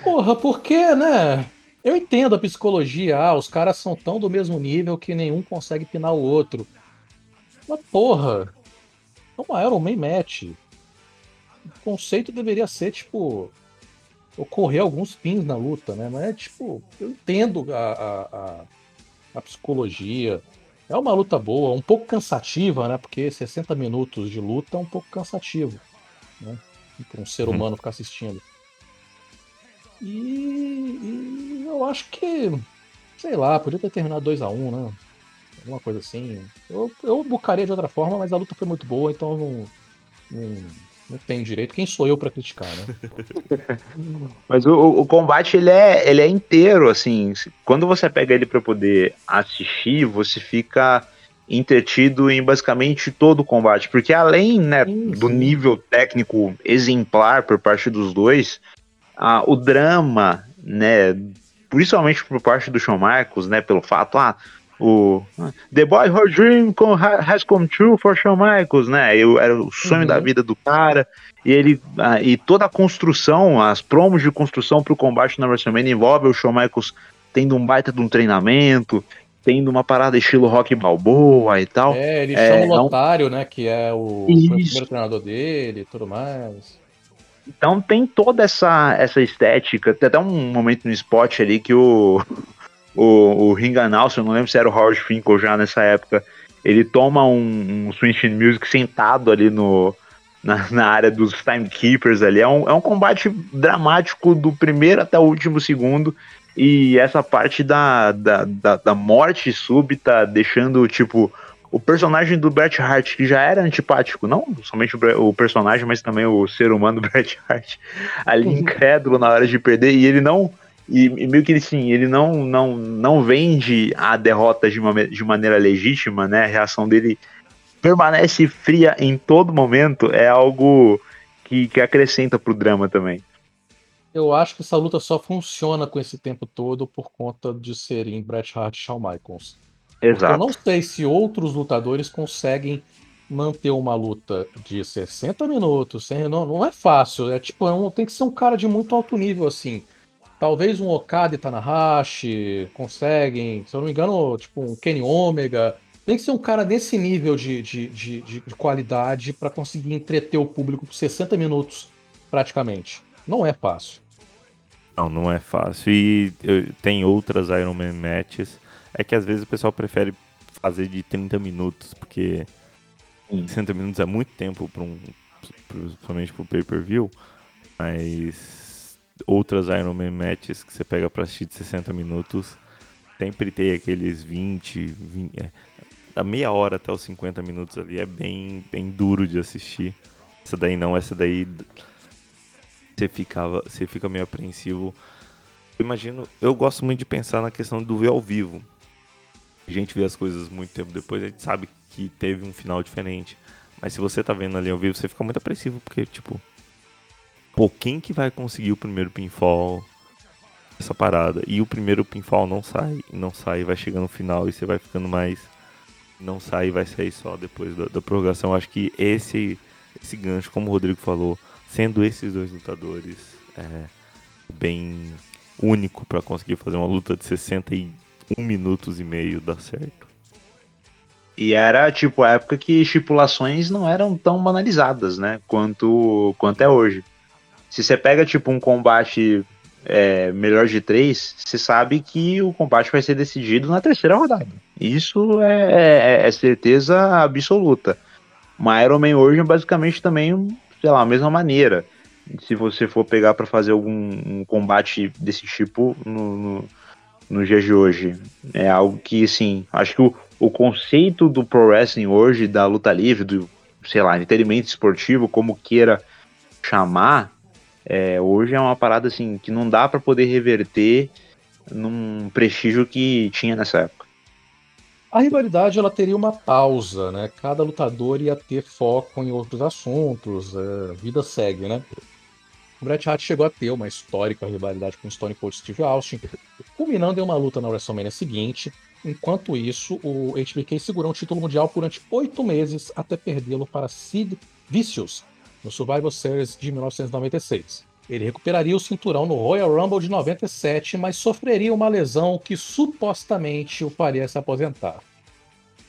Porra, porque, né? Eu entendo a psicologia, ah, os caras são tão do mesmo nível que nenhum consegue pinar o outro. Mas porra, é uma Iron Man match. O conceito deveria ser, tipo, ocorrer alguns pins na luta, né? Mas é tipo, eu entendo a, a, a, a psicologia. É uma luta boa, um pouco cansativa, né? Porque 60 minutos de luta é um pouco cansativo, né? Para um ser humano ficar assistindo. E, e eu acho que, sei lá, podia ter terminado 2x1, né? Alguma coisa assim. Eu, eu bucaria de outra forma, mas a luta foi muito boa, então não, não, não tenho direito. Quem sou eu pra criticar, né? Mas o, o- combate ele é, ele é inteiro, assim. Quando você pega ele pra poder assistir, você fica entretido em basicamente todo o combate, porque além né, do nível técnico exemplar por parte dos dois, ah, o drama, né, principalmente por parte do Shawn Michaels, né, pelo fato, ah, o The Boyhood Dream com- has come true for Shawn Michaels, né, eu, era o sonho da vida do cara, e ele ah, e toda a construção, as promos de construção pro combate na WrestleMania envolve o Shawn Michaels tendo um baita de um treinamento, tendo uma parada estilo Rock Balboa e tal. É, ele É, chama o é um- Lotário, né? Que é o, o primeiro treinador dele e tudo mais. Então tem toda essa, essa estética. Tem até um momento no spot ali que o, o, o eu não lembro se era o Howard Finkel já nessa época, ele toma um, um Music sentado ali no, na, na área dos Timekeepers ali. É um, é um combate dramático do primeiro até o último segundo. E essa parte da, da, da, da morte súbita, deixando, tipo, o personagem do Bret Hart, que já era antipático, não somente o, o personagem, mas também o ser humano do Bret Hart, ali incrédulo na hora de perder, e ele não. E, e meio que ele, sim, ele não, não, não vende a derrota de, uma, de maneira legítima, né? A reação dele permanece fria em todo momento, é algo que, que acrescenta pro drama também. Eu acho que essa luta só funciona com esse tempo todo por conta de serem Bret Hart e Shawn Michaels. Porque Eu Exato. não sei se outros lutadores conseguem manter uma luta de 60 minutos, sem, não, não é fácil. É tipo, é um- tem que ser um cara de muito alto nível, assim. Talvez um Okada e Tanahashi conseguem, se eu não me engano, tipo um Kenny Omega. Tem que ser um cara desse nível de, de, de, de- de qualidade para conseguir entreter o público por 60 minutos, praticamente. Não é fácil. Não, não é fácil. E eu- tem outras Iron Man matches. É que às vezes o pessoal prefere fazer de 30 minutos, porque 60 minutos é muito tempo para um. Principalmente pro pay-per-view. Mas outras Iron Man matches que você pega pra assistir de 60 minutos sempre tem aqueles 20, 20 é, da meia hora até os 50 minutos ali. É bem, bem duro de assistir. Essa daí não, essa daí você ficava, você fica meio apreensivo. Eu imagino, eu gosto muito de pensar na questão do ver ao vivo. A gente vê as coisas muito tempo depois, a gente sabe que teve um final diferente. Mas se você tá vendo ali ao vivo, você fica muito apreensivo, porque, tipo, pô, quem que vai conseguir o primeiro pinfall essa parada? E o primeiro pinfall não sai, não sai, vai chegando no final e você vai ficando mais. Não sai, vai sair só depois da, da prorrogação. Acho que esse, esse gancho, como o Rodrigo falou, sendo esses dois lutadores é, bem único para conseguir fazer uma luta de 61 minutos e meio dar certo. E era, tipo, a época que estipulações não eram tão banalizadas, né? Quanto, quanto é hoje. Se você pega, tipo, um combate é, melhor de três, você sabe que o combate vai ser decidido na terceira rodada. Isso é, é- é certeza absoluta. Mas Iron Man hoje é basicamente também, sei lá, a mesma maneira. Se você for pegar pra fazer algum um combate desse tipo no, no, nos dias de hoje. É algo que, assim, acho que o, o conceito do pro wrestling hoje, da luta livre, do, sei lá, entretenimento esportivo, como queira chamar, é, hoje é uma parada, assim, que não dá pra poder reverter num prestígio que tinha nessa época. A rivalidade ela teria uma pausa, né? Cada lutador ia ter foco em outros assuntos, é, a vida segue, né? O Bret Hart chegou a ter uma histórica rivalidade com o Stone Cold Steve Austin, culminando em uma luta na WrestleMania seguinte. Enquanto isso, o HBK segurou o título mundial durante oito meses até perdê-lo para Sid Vicious no Survivor Series de 1996. Ele recuperaria o cinturão no Royal Rumble de 97, mas sofreria uma lesão que supostamente o faria se aposentar.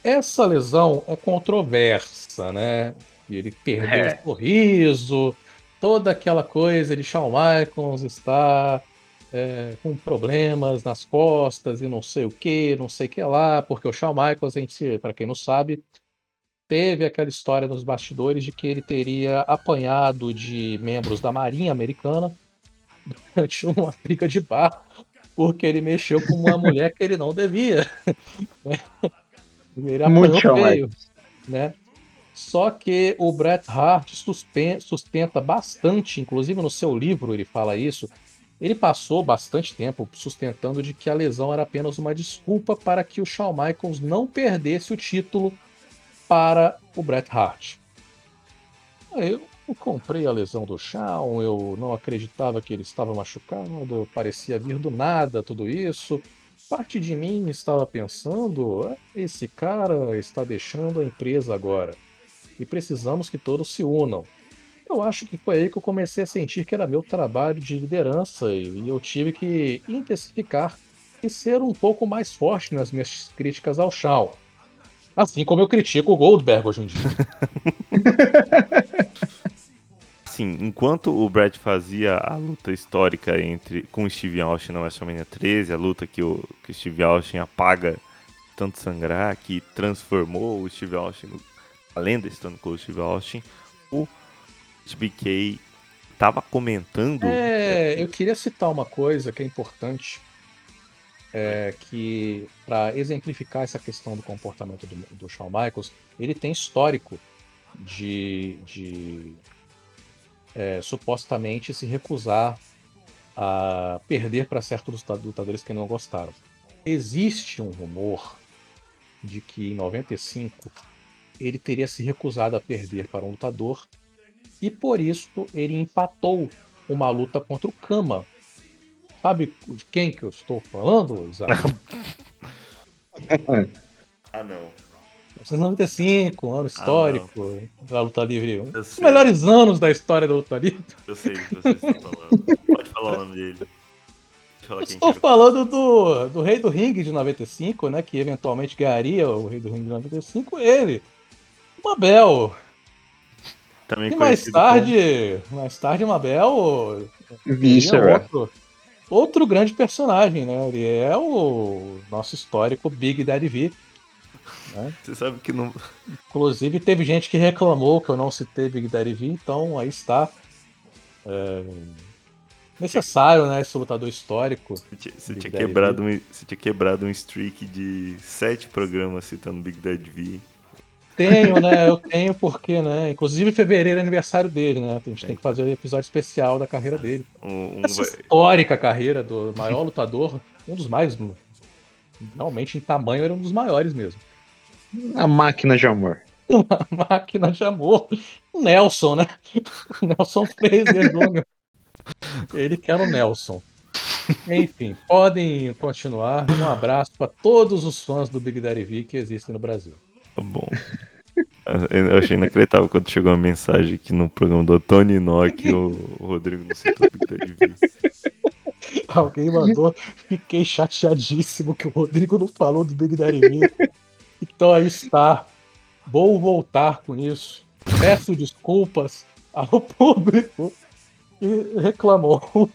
Essa lesão é controversa, né? Ele perdeu É. o sorriso, toda aquela coisa de Shawn Michaels está é, com problemas nas costas e não sei o que, não sei o que lá, porque o Shawn Michaels, a gente, para quem não sabe, teve aquela história nos bastidores de que ele teria apanhado de membros da Marinha Americana durante uma briga de bar, porque ele mexeu com uma mulher que ele não devia. né? Ele Muito feio, né? Só que o Bret Hart sustenta bastante, inclusive no seu livro ele fala isso. Ele passou bastante tempo sustentando de que a lesão era apenas uma desculpa para que o Shawn Michaels não perdesse o título para o Bret Hart. Eu comprei a lesão do Shawn, eu não acreditava que ele estava machucado, parecia vir do nada tudo isso. Parte de mim estava pensando, "Ah, esse cara está deixando a empresa agora e precisamos que todos se unam. Eu acho que foi aí que eu comecei a sentir que era meu trabalho de liderança e eu tive que intensificar e ser um pouco mais forte nas minhas críticas ao Shawn. Assim como eu critico o Goldberg hoje em dia. Sim, enquanto o Brad fazia a luta histórica entre com o Steve Austin na WrestleMania 13, a luta que o, que o Steve Austin apaga tanto sangrar, que transformou o Steve Austin, no- a lenda Stone Cold Steve Austin, o HBK tava comentando É, eu queria citar uma coisa que é importante, é, que para exemplificar essa questão do comportamento do, do Shawn Michaels, ele tem histórico de, de, é, supostamente se recusar a perder para certos luta- lutadores que não gostaram. Existe um rumor de que em 95 ele teria se recusado a perder para um lutador e por isso ele empatou uma luta contra o Kama. Sabe de quem que eu estou falando, Isaac? Ah, não. 1995, um ano histórico da luta livre. Um dos melhores anos da história da luta livre. Eu sei o que vocês estão falando. Pode falar o nome dele. Pode falar quem Estou que falando do, do Rei do Ringue de 95, né? Que eventualmente ganharia o Rei do Ringue de 95, ele. O Mabel. Também E mais tarde, mais tarde, o Mabel. É outro, outro grande personagem, né? Ele é o nosso histórico Big Daddy V. né? Você sabe que não. Inclusive, teve gente que reclamou que eu não citei Big Daddy V, então aí está. É, necessário, né? Esse lutador histórico. Você tinha, você tinha quebrado V. um, você tinha quebrado um streak de sete programas citando Big Daddy V. Tenho, né? Eu tenho porque, né? Inclusive, fevereiro é aniversário dele, né? A gente tem que fazer um episódio especial da carreira dele. Um, um Essa histórica carreira do maior lutador, um dos mais. Realmente, em tamanho, era um dos maiores mesmo. A máquina de amor. Uma máquina de amor. O Nelson, né? O Nelson Jr. Ele que era o Nelson. Enfim, podem continuar. Um abraço para todos os fãs do Big Daddy V que existem no Brasil. Tá bom. Eu achei inacreditável quando chegou uma mensagem aqui no programa do Tony Nock o Rodrigo não citou. Alguém mandou, fiquei chateadíssimo que o Rodrigo não falou do Big Daddy V. Então aí está. Vou voltar com isso. Peço desculpas ao público que reclamou.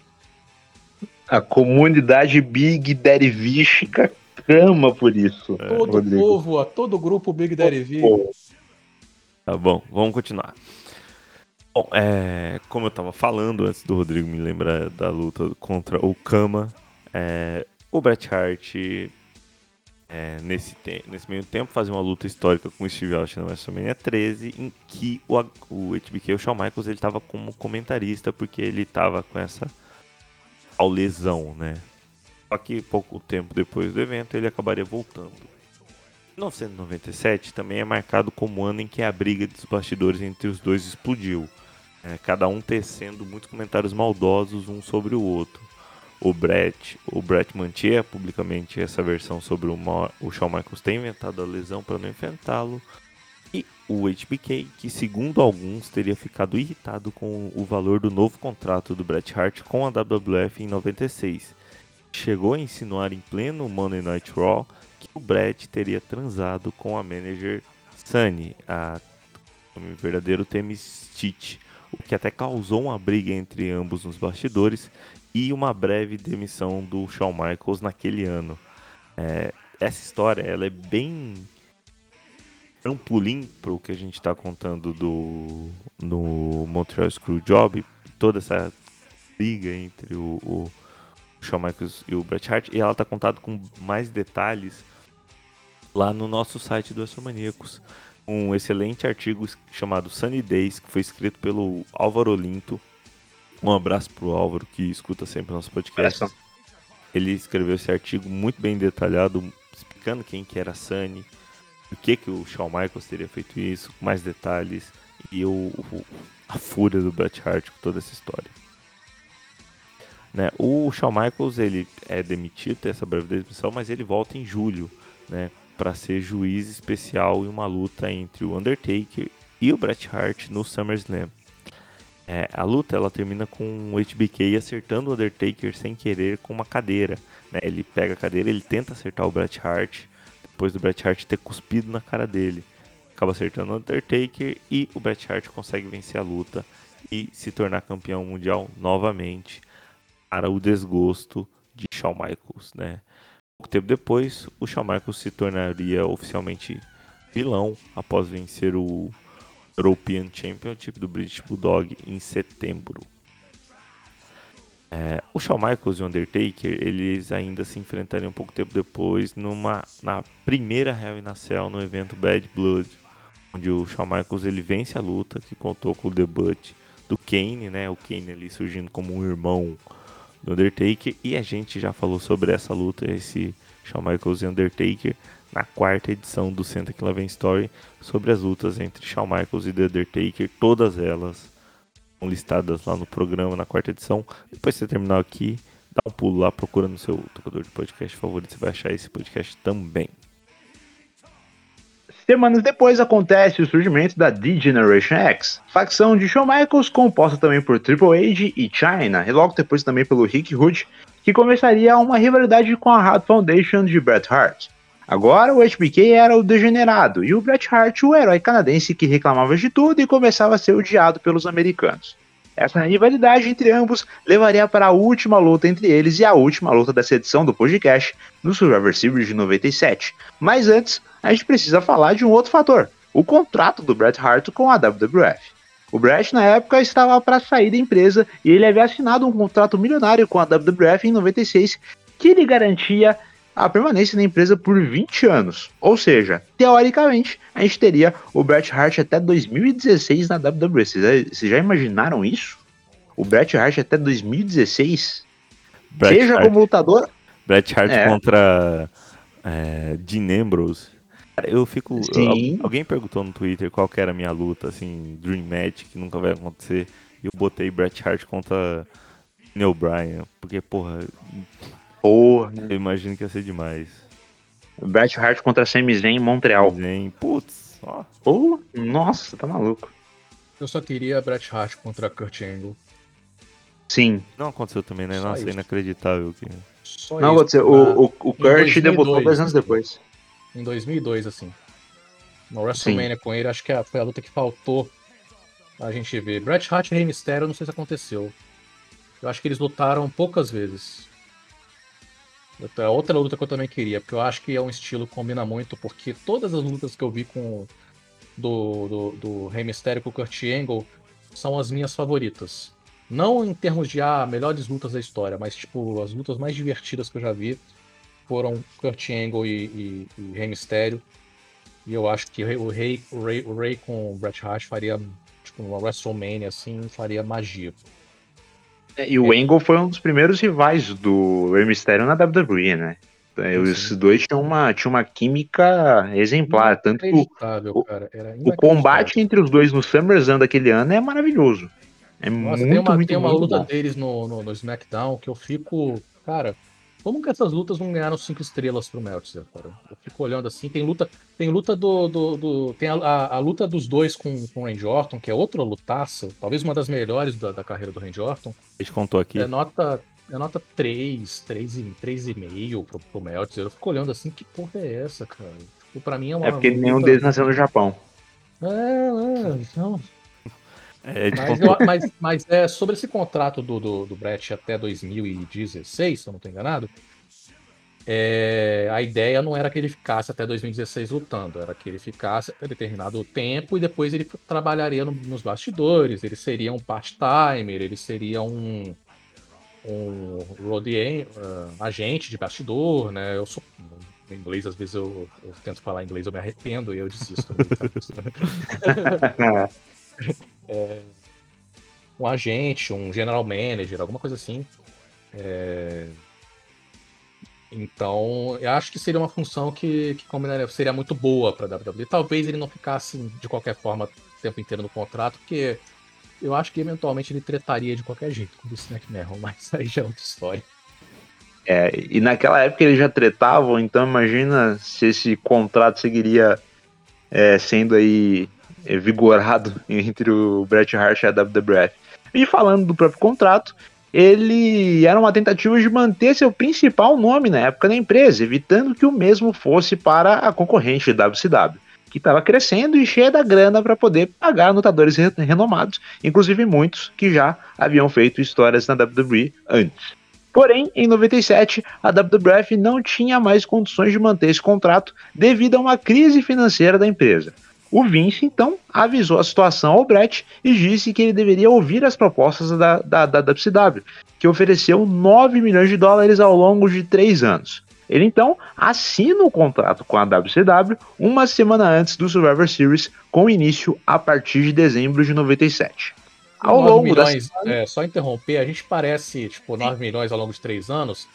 A comunidade Big Daddy Vística clama por isso. Todo o Rodrigo. povo, a todo o grupo Big Daddy V. Tá bom, vamos continuar. Bom, é, como eu tava falando antes do Rodrigo me lembrar da luta contra o Kama, é, o Bret Hart, é, nesse, te- nesse meio tempo, fazia uma luta histórica com o Steve Austin na WrestleMania 13, em que o, o HBK, o Shawn Michaels, ele tava como comentarista, porque ele tava com essa lesão, né? Só que pouco tempo depois do evento, ele acabaria voltando. 1997 também é marcado como ano em que a briga dos bastidores entre os dois explodiu, é, cada um tecendo muitos comentários maldosos um sobre o outro. O Brett, o Brett mantinha publicamente essa versão sobre o, Ma- o Shawn Michaels ter inventado a lesão para não enfrentá-lo, e o HBK, que segundo alguns teria ficado irritado com o valor do novo contrato do Bret Hart com a WWF em 96. Chegou a insinuar em pleno Monday Night Raw que o Brett teria transado com a manager Sunny, a nome verdadeiro Temi Stitch, o que até causou uma briga entre ambos nos bastidores e uma breve demissão do Shawn Michaels naquele ano. É, essa história ela é bem trampolim para o que a gente está contando do no Montreal Screwjob, toda essa briga entre o, o Shawn Michaels e o Bret Hart, e ela está contada com mais detalhes lá no nosso site do Astromaníacos. Um excelente artigo chamado Sunny Days, que foi escrito pelo Álvaro Olinto. Um abraço pro Álvaro, que escuta sempre nosso podcast. Ele escreveu esse artigo muito bem detalhado, explicando quem que era a Sunny, por que, que o Shawn Michaels teria feito isso, com mais detalhes, e o, o- a fúria do Bret Hart com toda essa história. Né, o Shawn Michaels ele é demitido, tem essa breve demissão, mas ele volta em julho, né, para ser juiz especial em uma luta entre o Undertaker e o Bret Hart no SummerSlam. É, a luta ela termina com o HBK acertando o Undertaker sem querer com uma cadeira. né? Ele pega a cadeira, ele tenta acertar o Bret Hart, depois do Bret Hart ter cuspido na cara dele. Acaba acertando o Undertaker e o Bret Hart consegue vencer a luta e se tornar campeão mundial novamente para o desgosto de Shawn Michaels, né? Pouco tempo depois, o Shawn Michaels se tornaria oficialmente vilão após vencer o European Championship do British Bulldog em setembro. É, o Shawn Michaels e o Undertaker, eles ainda se enfrentariam um pouco tempo depois numa, na primeira Hell in a Cell no evento Bad Blood, onde o Shawn Michaels ele vence a luta, que contou com o debut do Kane, né? O Kane ali surgindo como um irmão do Undertaker, e a gente já falou sobre essa luta, esse Shawn Michaels e Undertaker, na quarta edição do Senta Que Vem Story, sobre as lutas entre Shawn Michaels e The Undertaker, todas elas listadas lá no programa, na quarta edição. Depois que você terminar aqui, dá um pulo lá, procura no seu tocador de podcast favorito, você vai achar esse podcast também. Semanas depois acontece o surgimento da D-Generation X, facção de Shawn Michaels composta também por Triple H e China, e logo depois também pelo Rick Hood, que começaria uma rivalidade com a Hard Foundation de Bret Hart. Agora o HBK era o degenerado e o Bret Hart o herói canadense que reclamava de tudo e começava a ser odiado pelos americanos. Essa rivalidade entre ambos levaria para a última luta entre eles e a última luta dessa edição do podcast no Survivor Series de 97. Mas antes, a gente precisa falar de um outro fator: o contrato do Bret Hart com a WWF. O Bret, na época, estava para sair da empresa e ele havia assinado um contrato milionário com a WWF em 96 que lhe garantia a permanência na empresa por 20 anos. Ou seja, teoricamente, a gente teria o Bret Hart até 2016 na WWE. Vocês já, vocês já imaginaram isso? O Bret Hart até 2016? Bret Seja Hart- como lutador. Bret Hart É. contra é, Dean Ambrose. Cara, eu fico. Sim. al- alguém perguntou no Twitter qual que era a minha luta, assim, Dream Match, que nunca vai acontecer. E eu botei Bret Hart contra Neil Bryan. Porque, porra, Porra. eu imagino que ia ser demais. Bret Hart contra Sami Zayn em Montreal. Zayn, putz, ó. Oh, nossa, tá maluco. Eu só queria Bret Hart contra Kurt Angle. Sim. Não aconteceu também, né? Só Nossa, isso. inacreditável que. Só Não isso. aconteceu. O, o, o Kurt 2002. debutou dois anos depois. Em 2002, assim. No WrestleMania com ele, acho que a- foi a luta que faltou a gente ver. Bret Hart e Rey Mysterio, não sei se aconteceu. Eu acho que eles lutaram poucas vezes. Outra- Outra luta que eu também queria, porque eu acho que é um estilo que combina muito, porque todas as lutas que eu vi com do, do, do Rey Mysterio com o Kurt Angle são as minhas favoritas. Não em termos de ah, melhores lutas da história, mas tipo, as lutas mais divertidas que eu já vi foram Kurt Angle e, e, e Rey Mysterio. E eu acho que o Rey, o Rey, o Rey com o Bret Hart faria, tipo, uma WrestleMania assim, faria magia. É, E o Angle foi um dos primeiros rivais do Rey Mysterio na WWE, né? É, Os dois tinham uma, tinham uma química exemplar. Tanto o, cara. O combate entre os dois no SummerSlam daquele ano é maravilhoso. É Nossa, muito, tem uma, muito, tem uma luta bom. deles no, no, no SmackDown que eu fico. Cara, como que essas lutas não ganharam cinco estrelas pro Meltzer, cara? Eu fico olhando assim, tem luta. Tem luta do. do, do- tem a, a, a luta dos dois com, com o Randy Orton, que é outra lutaça, talvez uma das melhores da, da carreira do Randy Orton. A gente contou aqui. É nota. É nota 3, 3,5 3,5 pro, pro Meltzer. Eu fico olhando assim, que porra é essa, cara? Tipo, pra mim é uma. É porque nenhum luta- deles nasceu no Japão. É, é, então. É, Mas, eu- mas- mas, é, sobre esse contrato do, do, do Brett até 2016, se eu não estou enganado, é, a ideia não era que ele ficasse até 2016 lutando, era que ele ficasse até determinado tempo e depois ele trabalharia no- nos bastidores, ele seria um part-timer, ele seria um, um road ah, agente de bastidor, né? Eu sou em inglês, às vezes eu, eu tento falar inglês, eu me arrependo e eu desisto. É, um agente, um general manager, alguma coisa assim. É, Então, eu acho que seria uma função que, que combinaria, seria muito boa para WWE. Talvez ele não ficasse de qualquer forma o tempo inteiro no contrato, porque eu acho que eventualmente ele tretaria de qualquer jeito com o Vince mas aí já é outra história. É, e naquela época eles já tretavam, então imagina se esse contrato seguiria é, sendo aí vigorado entre o Bret Hart e a WWF. E falando do próprio contrato, ele era uma tentativa de manter seu principal nome na época da empresa, evitando que o mesmo fosse para a concorrente WCW, que estava crescendo e cheia da grana para poder pagar lutadores re- renomados, inclusive muitos que já haviam feito histórias na WWE antes. Porém, em 97, a WWF não tinha mais condições de manter esse contrato devido a uma crise financeira da empresa. O Vince, então, avisou a situação ao Brett e disse que ele deveria ouvir as propostas da, da, da WCW, que ofereceu 9 milhões de dólares ao longo de três anos. Ele então assina o contrato com a WCW uma semana antes do Survivor Series, com início a partir de dezembro de 97. Ao 9 longo das milhões, é, só interromper, a gente parece, tipo, 9 milhões ao longo de três anos.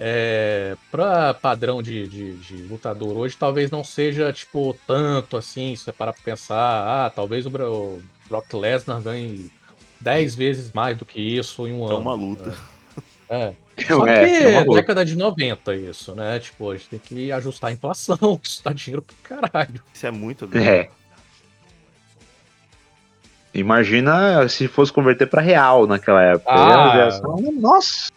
É, para padrão de, de, de lutador hoje, talvez não seja, tipo, tanto assim, se você parar pra pensar, ah, talvez o, Bro- o Brock Lesnar ganhe 10 vezes mais do que isso em um É ano. uma luta. É. Só É, que é é década de 90 isso, né? Tipo, a gente tem que ajustar a inflação, que isso dá dinheiro pro caralho. Isso é muito É. Imagina se fosse converter pra real naquela época. Ah. Uma- Nossa!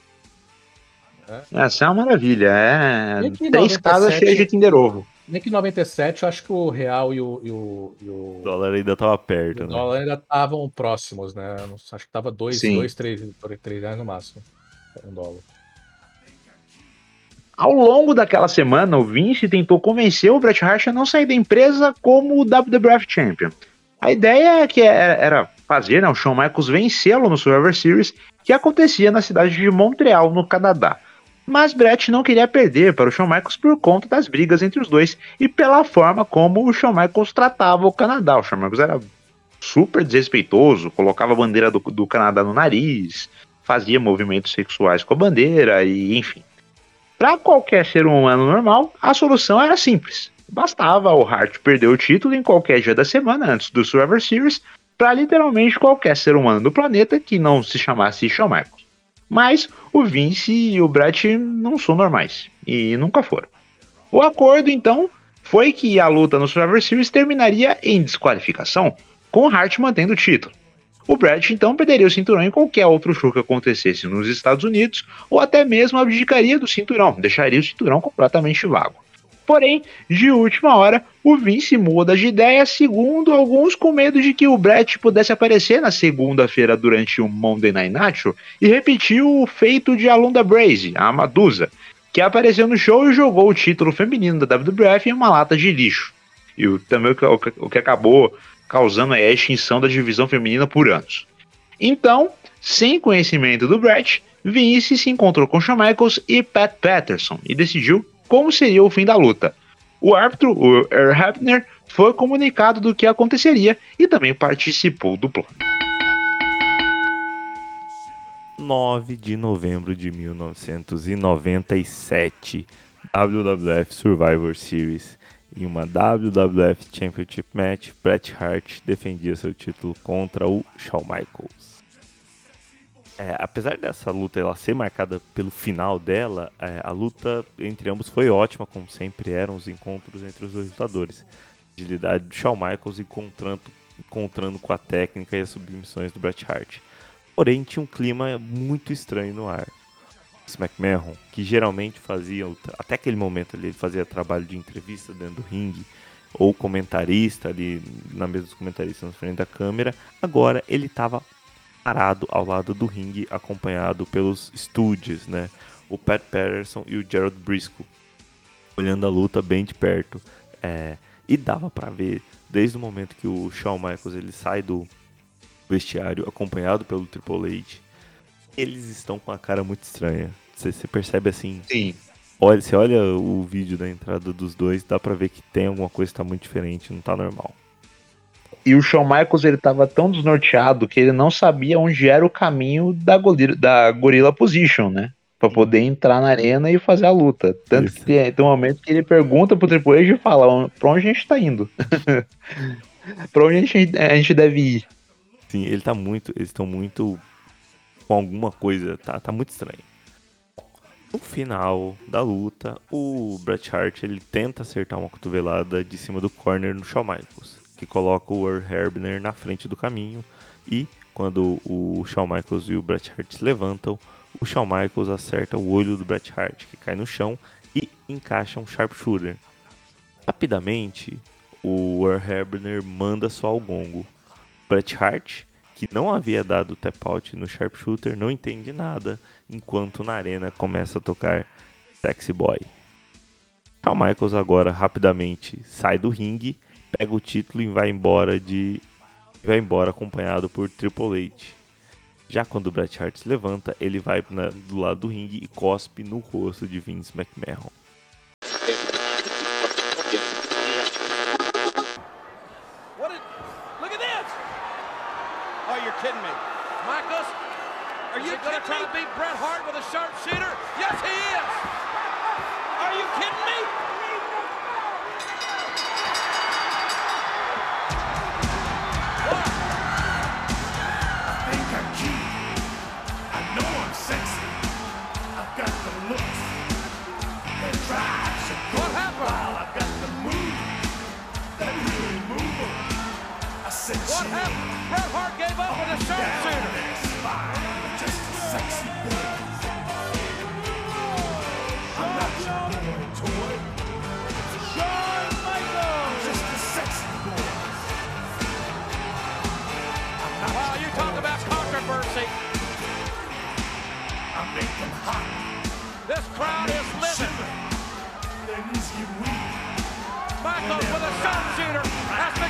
Essa é uma maravilha. É três 97 casas cheias de Kinder Ovo. Nem que em 97 eu acho que o real e o, e o, e o O dólar ainda tava perto, o né? dólar ainda estavam próximos, né? Acho que tava 2, Sim. 2, 3, 3 reais no máximo. Um dólar. Ao longo daquela semana, o Vince tentou convencer o Bret Hart a não sair da empresa como o WWF Champion. A ideia é que era era fazer né, o Shawn Michaels vencê-lo no Survivor Series, que acontecia na cidade de Montreal, no Canadá. Mas Bret não queria perder para o Shawn Michaels por conta das brigas entre os dois e pela forma como o Shawn Michaels tratava o Canadá. O Shawn Michaels era super desrespeitoso, colocava a bandeira do, do Canadá no nariz, fazia movimentos sexuais com a bandeira e enfim. Para qualquer ser humano normal, a solução era simples. Bastava o Hart perder o título em qualquer dia da semana antes do Survivor Series para literalmente qualquer ser humano do planeta que não se chamasse Shawn Michaels. Mas o Vince e o Bret não são normais e nunca foram. O acordo então foi que a luta no Survivor Series terminaria em desqualificação, com o Hart mantendo o título. O Bret então perderia o cinturão em qualquer outro show que acontecesse nos Estados Unidos, ou até mesmo abdicaria do cinturão, deixaria o cinturão completamente vago. Porém, de última hora, o Vince muda de ideia, segundo alguns com medo de que o Bret pudesse aparecer na segunda-feira durante o Monday Night Nitro e repetir o feito de Alunda Braze, a Madusa, que apareceu no show e jogou o título feminino da WWF em uma lata de lixo. E o, também o que, o que- acabou causando a extinção da divisão feminina por anos. Então, sem conhecimento do Bret, Vince se encontrou com Shawn Michaels e Pat Patterson e decidiu como seria o fim da luta. O árbitro, o Earl Hebner, foi comunicado do que aconteceria e também participou do plano. 9 de novembro de 1997, WWF Survivor Series. Em uma WWF Championship Match, Bret Hart defendia seu título contra o Shawn Michaels. É, apesar dessa luta ela ser marcada pelo final dela, é, a luta entre ambos foi ótima, como sempre eram os encontros entre os dois lutadores. Agilidade do Shawn Michaels encontrando, encontrando com a técnica e as submissões do Bret Hart. Porém, tinha um clima muito estranho no ar. Vince McMahon, que geralmente fazia, até aquele momento ali, ele fazia trabalho de entrevista dentro do ringue, ou comentarista ali, na mesa dos comentaristas na frente da câmera, agora ele estava parado ao lado do ringue, acompanhado pelos Stooges, né? O Pat Patterson e o Gerald Briscoe, olhando a luta bem de perto. É, e dava pra ver, desde o momento que o Shawn Michaels ele sai do vestiário, acompanhado pelo Triple H, eles estão com a cara muito estranha. Você, você percebe assim. Sim. Olha, você olha o vídeo da entrada dos dois, dá pra ver que tem alguma coisa que tá muito diferente, não tá normal. E o Shawn Michaels ele tava tão desnorteado que ele não sabia onde era o caminho da gorila, da gorilla position, né? Pra poder entrar na arena e fazer a luta. Tanto que tem, tem um momento que ele pergunta pro Triple H e fala: "Onde- pra onde a gente tá indo? pra onde a gente, a gente deve ir? Sim, ele tá muito. Eles estão muito. com alguma coisa. Tá, tá muito estranho. No final da luta, o Bret Hart ele tenta acertar uma cotovelada de cima do corner no Shawn Michaels, que coloca o Earl Hebner na frente do caminho. E quando o Shawn Michaels e o Bret Hart se levantam, o Shawn Michaels acerta o olho do Bret Hart, que cai no chão e encaixa um sharpshooter. Rapidamente, o Earl Hebner manda só o gongo. Bret Hart, que não havia dado tap out no sharpshooter, não entende nada, enquanto na arena começa a tocar Sexy Boy. Shawn Michaels agora rapidamente sai do ringue, pega o título e vai embora de vai embora acompanhado por Triple H. Já quando o Bret Hart se levanta, ele vai na- do lado do ringue e cospe no rosto de Vince McMahon.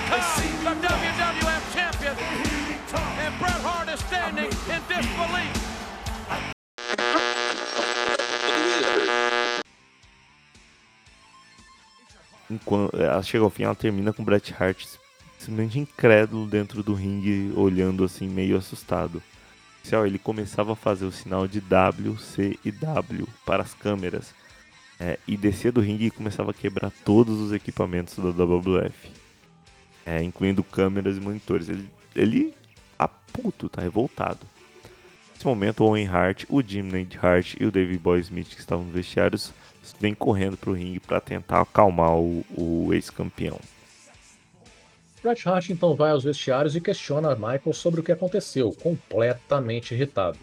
The WWF champion. And Bret Hart is standing in disbelief. Enquanto ela chega ao fim, ela termina com Bret Hart simplesmente incrédulo dentro do ringue, olhando assim, meio assustado. Ele começava a fazer o sinal de W, C e W para as câmeras. é, e descia do ringue e começava a quebrar todos os equipamentos da WWF. É, incluindo câmeras e monitores. Ele, ele tá puto, tá revoltado. Nesse momento, o Owen Hart, o Jim Hart e o David Boy Smith, que estavam nos vestiários, vêm correndo pro ringue para tentar acalmar o, o ex-campeão. Bret Hart então vai aos vestiários e questiona Michael sobre o que aconteceu, completamente irritado.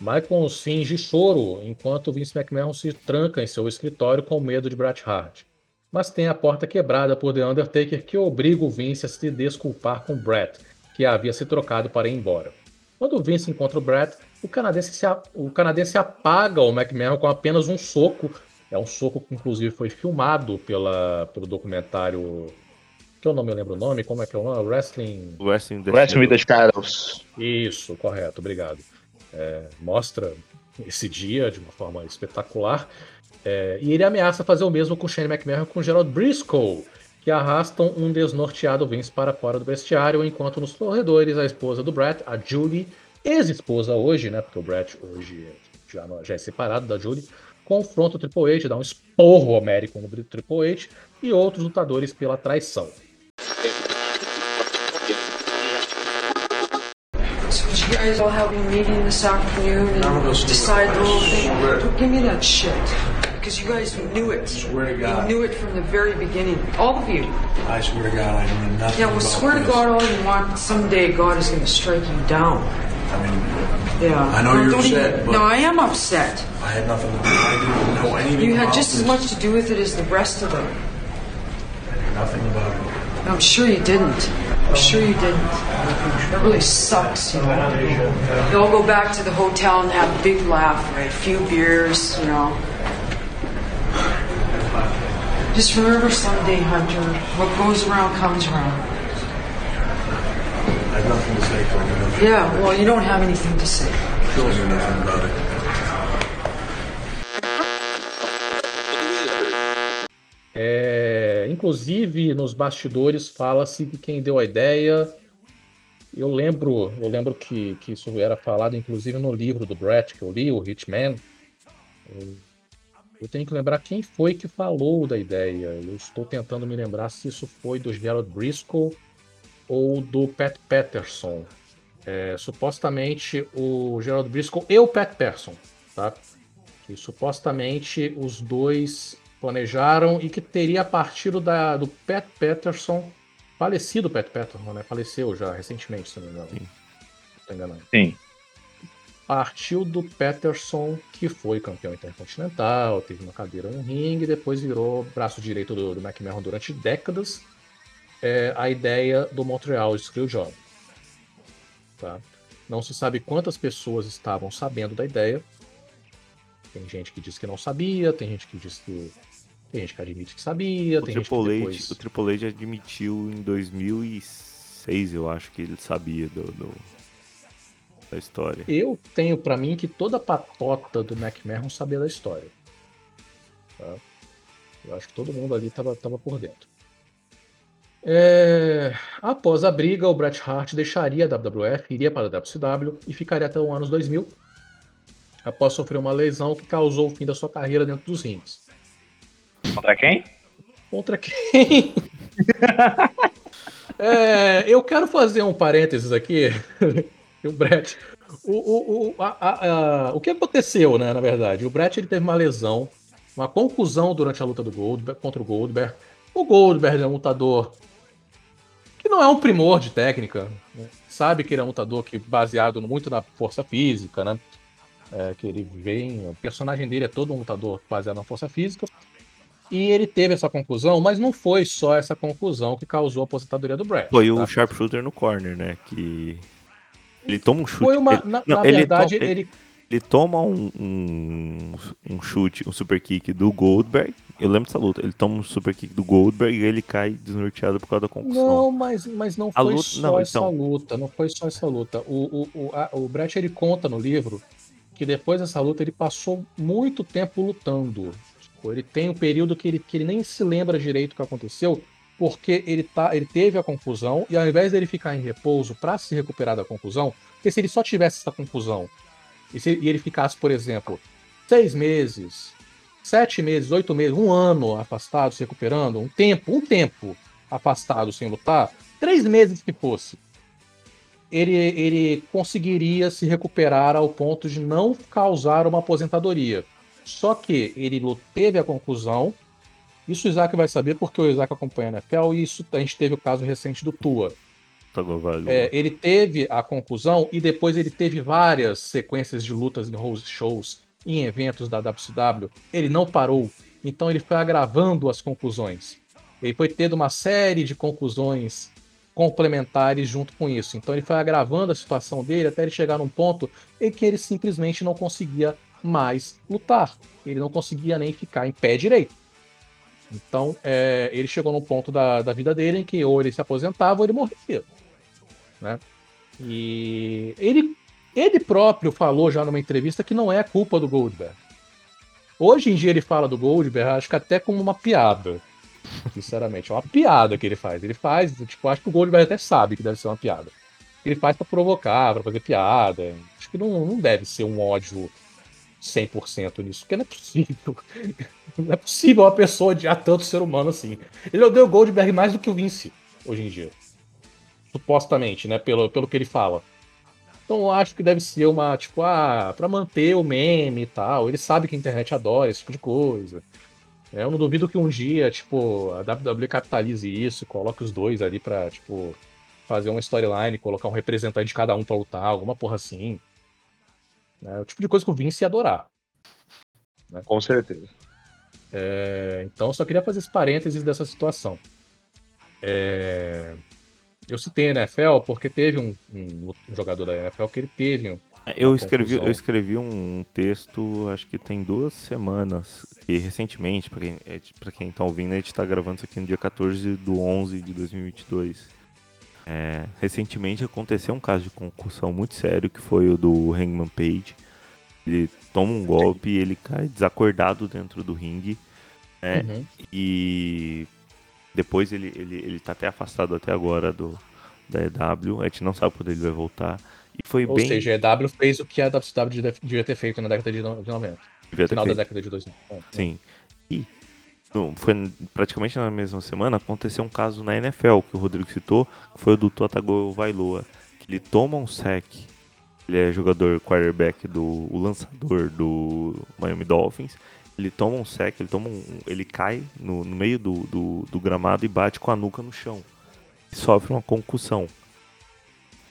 Michael finge choro enquanto Vince McMahon se tranca em seu escritório com medo de Bret Hart. Mas tem a porta quebrada por The Undertaker que obriga o Vince a se desculpar com Bret, que havia se trocado para ir embora. Quando o Vince encontra o Bret, o canadense, se a- o canadense apaga o McMahon com apenas um soco. É um soco que inclusive foi filmado pela, pelo documentário. Que eu não me lembro o nome, como é que é o nome? Wrestling. Wrestling the Wrestling with the Shadows. Shadows. Isso, correto, obrigado. É, mostra esse dia de uma forma espetacular. É, e ele ameaça fazer o mesmo com Shane McMahon e com Gerald Briscoe, que arrastam um desnorteado Vince para fora do vestiário, enquanto nos corredores a esposa do Brett, a Julie, ex-esposa hoje, né? Porque o Brett hoje já, não- já é separado da Julie, confronta o Triple H, dá um esporro homérico no Triple H e outros lutadores pela traição. You guys all have a meeting this afternoon and decide the whole thing? Don't give me that shit. Because you guys knew it. Swear to God. You knew it from the very beginning. All of you. I swear to God, I knew nothing Yeah, well, swear to. God all you want. Someday God is going to strike you down. I mean, Yeah. I know No, you're upset, even- but- No, I am upset. I had nothing to do. I didn't know anything You had just as much to do with it as the rest of them. I knew Nothing about it. I'm sure you didn't. I'm sure you didn't. That really sucks, you know. They all go back to the hotel and have a big laugh, right? A few beers, you know. Just remember someday, Hunter, what goes around comes around. I had nothing to say to him. Yeah, well, you don't have anything to say. I knew nothing about it. É, inclusive, nos bastidores fala-se que quem deu a ideia. Eu lembro, eu lembro que, que isso era falado, inclusive, no livro do Brett que eu li, o Hitman. Eu, eu tenho que lembrar quem foi que falou da ideia. Eu estou tentando me lembrar se isso foi do Gerald Briscoe ou do Pat Patterson. É, supostamente o Gerald Briscoe e o Pat Patterson, tá? Que supostamente os dois planejaram e que teria partido da, do Pat Patterson, falecido Pat Patterson, né? Faleceu já recentemente, se não me engano. Não tô enganado. Sim. Partiu do Patterson, que foi campeão intercontinental, teve uma cadeira no ringue, depois virou braço direito do, do McMahon durante décadas. É, a ideia do Montreal Screwjob. Tá? Não se sabe quantas pessoas estavam sabendo da ideia. Tem gente que diz que não sabia, tem gente que diz que. Tem gente que admite que sabia, O tem gente que Triple, H, depois. o Triple H admitiu em 2006, eu acho que ele sabia do, do- da história. Eu tenho pra mim que toda a patota do McMahon sabia da história. Tá? Eu acho que todo mundo ali tava, tava por dentro. É, Após a briga, o Bret Hart deixaria a WWF, iria para a WCW e ficaria até os anos 2000, após sofrer uma lesão que causou o fim da sua carreira dentro dos rings. Contra quem? Contra quem? É, eu quero fazer um parênteses aqui. o Brett. O, o, o, a- a- a- o que aconteceu, né, na verdade? O Brett ele teve uma lesão, uma contusão durante a luta do Goldberg, contra o Goldberg. O Goldberg é um lutador que não é um primor de técnica. né? sabe que ele é um lutador que baseado muito na força física, né? É, que ele vem, o personagem dele é todo um lutador baseado na força física. E ele teve essa conclusão, mas não foi só essa conclusão que causou a aposentadoria do Brad. Foi tá? o sharpshooter no corner, né? Que. Ele toma um chute. Foi uma- ele- na- não, na verdade, to- ele- ele toma um, um, um chute, um super kick do Goldberg. Eu lembro dessa luta. Ele toma um super kick do Goldberg e ele cai desnorteado por causa da concussão. Não, mas, mas não A foi luta- só não, essa então. luta, não foi só essa luta. O, o, o, a- o Brett ele conta no livro que depois dessa luta ele passou muito tempo lutando. Tipo, ele tem um período que ele, que ele nem se lembra direito o que aconteceu, porque ele, tá, ele teve a conclusão e ao invés dele ficar em repouso para se recuperar da conclusão, porque se ele só tivesse essa conclusão e, se- e ele ficasse, por exemplo, seis meses, sete meses, oito meses, um ano afastado, se recuperando, um tempo, um tempo afastado sem lutar, três meses que fosse, ele, ele conseguiria se recuperar ao ponto de não causar uma aposentadoria. Só que ele teve a conclusão, isso o Isaac vai saber porque o Isaac acompanha a NFL e isso a gente teve o caso recente do Tua. Tá bom. É, ele teve a conclusão e depois ele teve várias sequências de lutas em house shows, em eventos da WCW. Ele não parou, então ele foi agravando as conclusões. Ele foi tendo uma série de conclusões complementares junto com isso. Então ele foi agravando a situação dele até ele chegar num ponto em que ele simplesmente não conseguia mais lutar. Ele não conseguia nem ficar em pé direito. Então, é, ele chegou num ponto da, da vida dele em que ou ele se aposentava ou ele morria. Né? E ele, ele próprio falou já numa entrevista que não é culpa do Goldberg. Hoje em dia ele fala do Goldberg, acho que até como uma piada. Sinceramente, é uma piada que ele faz. Ele faz, tipo, acho que o Goldberg até sabe que deve ser uma piada. Ele faz pra provocar, pra fazer piada. Acho que não, não deve ser um ódio 100% nisso, porque não é possível. Não é possível uma pessoa odiar tanto ser humano assim. Ele odeia o Goldberg mais do que o Vince, hoje em dia. Supostamente, né? Pelo, pelo que ele fala. Então eu acho que deve ser uma, tipo, ah, pra manter o meme e tal. Ele sabe que a internet adora esse tipo de coisa. É, Eu não duvido que um dia, tipo, a WWE capitalize isso, coloque os dois ali pra, tipo, fazer uma storyline, colocar um representante de cada um pra lutar, alguma porra assim. É o tipo de coisa que o Vince ia adorar. né? Com certeza. É, então, eu só queria fazer esse parênteses dessa situação. É, eu citei a NFL porque teve um, um jogador da NFL que ele teve um, Eu escrevi, eu escrevi um texto, acho que tem duas semanas, e recentemente, pra quem, é, pra quem tá ouvindo, a gente tá gravando isso aqui no dia 14 do 11 de 2022. É, recentemente aconteceu um caso de concussão muito sério, que foi o do Hangman Page. Ele toma um golpe e ele cai desacordado dentro do ringue. né? Uhum. E depois ele, ele, ele tá até afastado até agora do, da EW. A gente não sabe quando ele vai voltar. E foi Ou bem. seja, a EW fez o que a WCW devia- ter feito na década de no- de 90. Devia ter final da década de 2000. É. Sim. E foi praticamente na mesma semana aconteceu um caso na NFL que o Rodrigo citou, que foi o do Totago Vailoa, que ele toma um sec. Ele é jogador quarterback do o lançador do Miami Dolphins. Ele toma um sec, ele toma um, ele cai no, no meio do, do, do gramado e bate com a nuca no chão. E sofre uma concussão.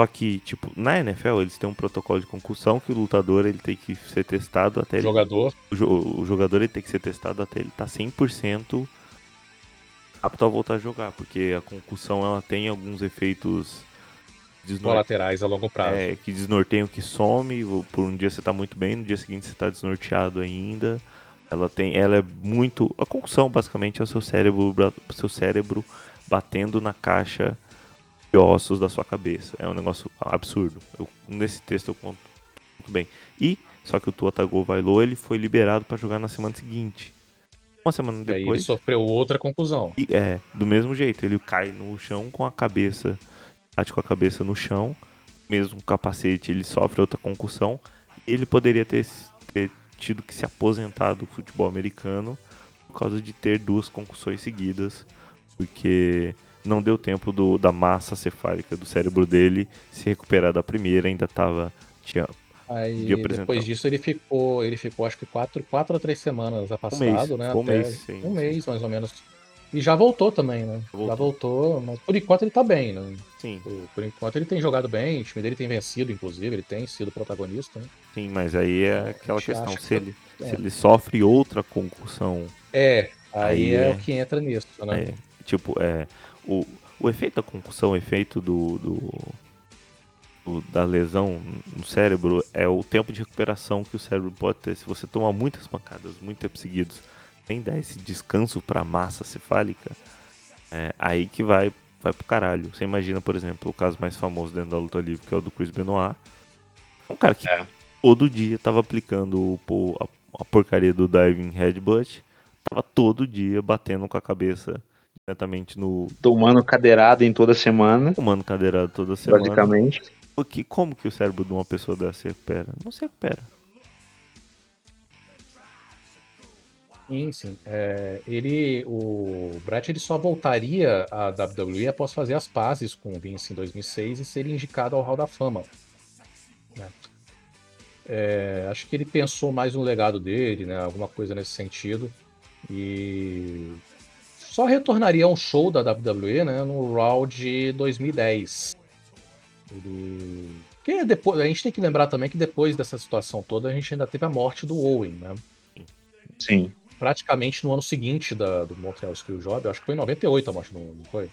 Só que, tipo, na NFL eles têm um protocolo de concussão que o lutador ele tem que ser testado até ele- Jogador. o, jo- o jogador ele tem que ser testado até ele tá 100% apto a voltar a jogar, porque a concussão ela tem alguns efeitos desnor- Colaterais a longo prazo. é, que desnorteiam, que some, o- por um dia você tá muito bem, no dia seguinte você tá desnorteado ainda. Ela tem, ela é muito, a concussão basicamente é o seu cérebro, seu cérebro batendo na caixa de ossos da sua cabeça. É um negócio absurdo. Eu- nesse texto eu conto muito bem. E só que o Tua Tagovailoa ele foi liberado para jogar na semana seguinte. Uma semana E aí ele depois, sofreu outra conclusão. e é, do mesmo jeito, ele cai no chão com a cabeça, bate com a cabeça no chão, mesmo com o capacete, ele sofre outra concussão. Ele poderia ter, ter tido que se aposentar do futebol americano por causa de ter duas concussões seguidas, porque não deu tempo do, da massa cefálica do cérebro dele se recuperar da primeira, ainda tava tinha Aí de depois disso ele ficou, ele ficou acho que quatro, quatro a três semanas afastado, mês, né? um até- mês, sim, um sim. mês mais ou menos E já voltou também, né? Voltou. Já voltou, mas por enquanto ele tá bem, né? Sim. Por, por enquanto ele tem jogado bem, o time dele tem vencido, inclusive, ele tem sido protagonista, né? Sim, mas aí é aquela gente questão, se que- ele, é. se ele sofre outra concussão, É, aí, Aí é, é- o que entra nisso, né? é, tipo, é, o, o efeito da concussão, o efeito do, do- do- da lesão no cérebro é o tempo de recuperação que o cérebro pode ter. Se você tomar muitas pancadas, muito tempo seguidos, sem dar esse descanso pra massa cefálica, é aí que vai, vai pro caralho. Você imagina, por exemplo, o caso mais famoso dentro da luta livre, que é o do Chris Benoit. Um cara que todo dia tava aplicando o, a, a porcaria do diving headbutt, tava todo dia batendo com a cabeça diretamente no. Tomando cadeirada em toda semana. Tomando cadeirada toda semana. Basicamente. Porque como que o cérebro de uma pessoa dessa se recupera? Não se recupera. Sim, sim. É, ele, o Brett ele só voltaria à WWE após fazer as pazes com o Vince em 2006 e ser indicado ao Hall da Fama. né? É, acho que ele pensou mais no legado dele, né? Alguma coisa nesse sentido. E só retornaria a um show da WWE, né? No Raw de 2010. Ele... Que depois, a gente tem que lembrar também que depois dessa situação toda a gente ainda teve a morte do Owen, né? Sim. praticamente no ano seguinte da, do Montreal Screwjob, acho que foi em 98 a morte do não foi?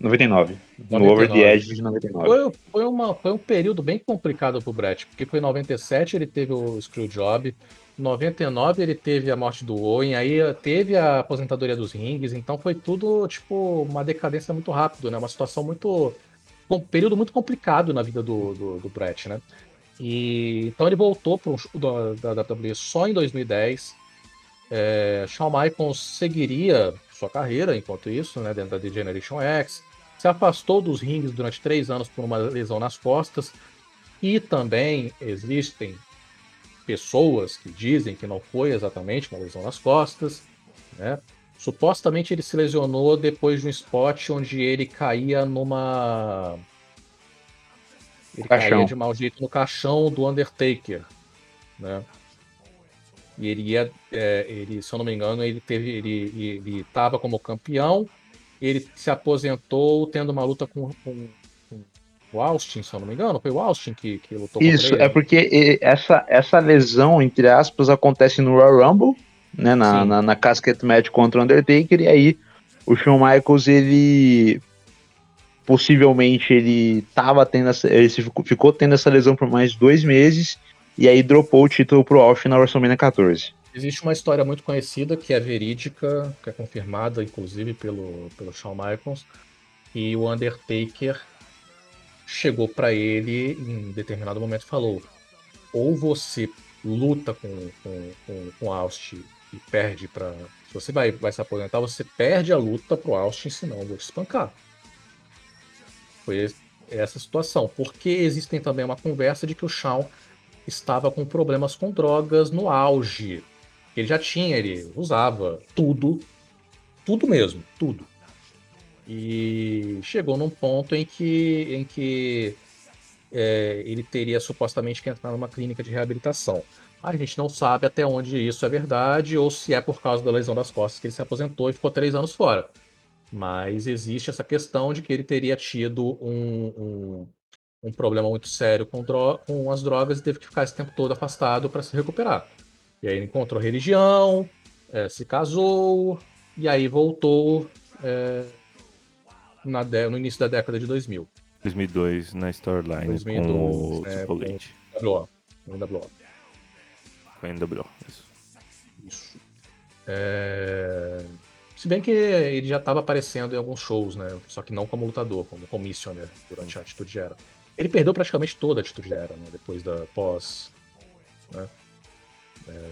99. No 99. Over the Edge de 99. Foi, foi, uma, foi um período bem complicado pro Brett, porque foi em 97 ele teve o Screwjob, 99 ele teve a morte do Owen, aí teve a aposentadoria dos rings, então foi tudo, tipo, uma decadência muito rápido, né? Uma situação muito... um período muito complicado na vida do, do, do Brett, né? E, então ele voltou para da, da WWE só em 2010, é, Shawn Michaels seguiria sua carreira enquanto isso, né, dentro da The Generation X, se afastou dos rings durante três anos por uma lesão nas costas, e também existem pessoas que dizem que não foi exatamente uma lesão nas costas, né? Supostamente ele se lesionou depois de um spot onde ele caía numa. Ele Caixão. caía de mau jeito no caixão do Undertaker, né? E ele ia, é, ele, se eu não me engano, ele teve, ele, ele estava como campeão, ele se aposentou tendo uma luta com, com o Austin, se eu não me engano, foi o Austin que, que lutou Isso, é porque e, essa, essa lesão, entre aspas, acontece no Royal Rumble, né, na, Sim. na, na casket match contra o Undertaker, e aí o Shawn Michaels, ele possivelmente ele tava tendo essa, ele ficou, ficou tendo essa lesão por mais dois meses, e aí dropou o título pro Austin na WrestleMania 14. Existe uma história muito conhecida que é verídica, que é confirmada inclusive pelo, pelo Shawn Michaels, e o Undertaker chegou pra ele em determinado momento e falou: ou você luta com, com, com, com Austin e perde para. Se você vai, vai se aposentar, você perde a luta pro Austin, senão eu vou te espancar. Foi essa situação. Porque existem também uma conversa de que o Shawn estava com problemas com drogas no auge. Ele já tinha, ele usava tudo, tudo mesmo, tudo. E chegou num ponto em que, em que é, ele teria supostamente que entrar numa clínica de reabilitação. A gente não sabe até onde isso é verdade ou se é por causa da lesão das costas que ele se aposentou e ficou três anos fora. Mas existe essa questão de que ele teria tido um, um, um problema muito sério com, dro- com as drogas e teve que ficar esse tempo todo afastado para se recuperar. E aí ele encontrou religião, eh, se casou, e aí voltou eh, na dé- no início da década de 2000. 2002 na storyline 2002, com o é, H. com o WO, com o NWO. Isso. Isso. É, Se bem que ele já estava aparecendo em alguns shows, né? Só que não como lutador, como commissioner durante a Atitude Era. Ele perdeu praticamente toda a Atitude Era, né? Depois da pós. Né? É,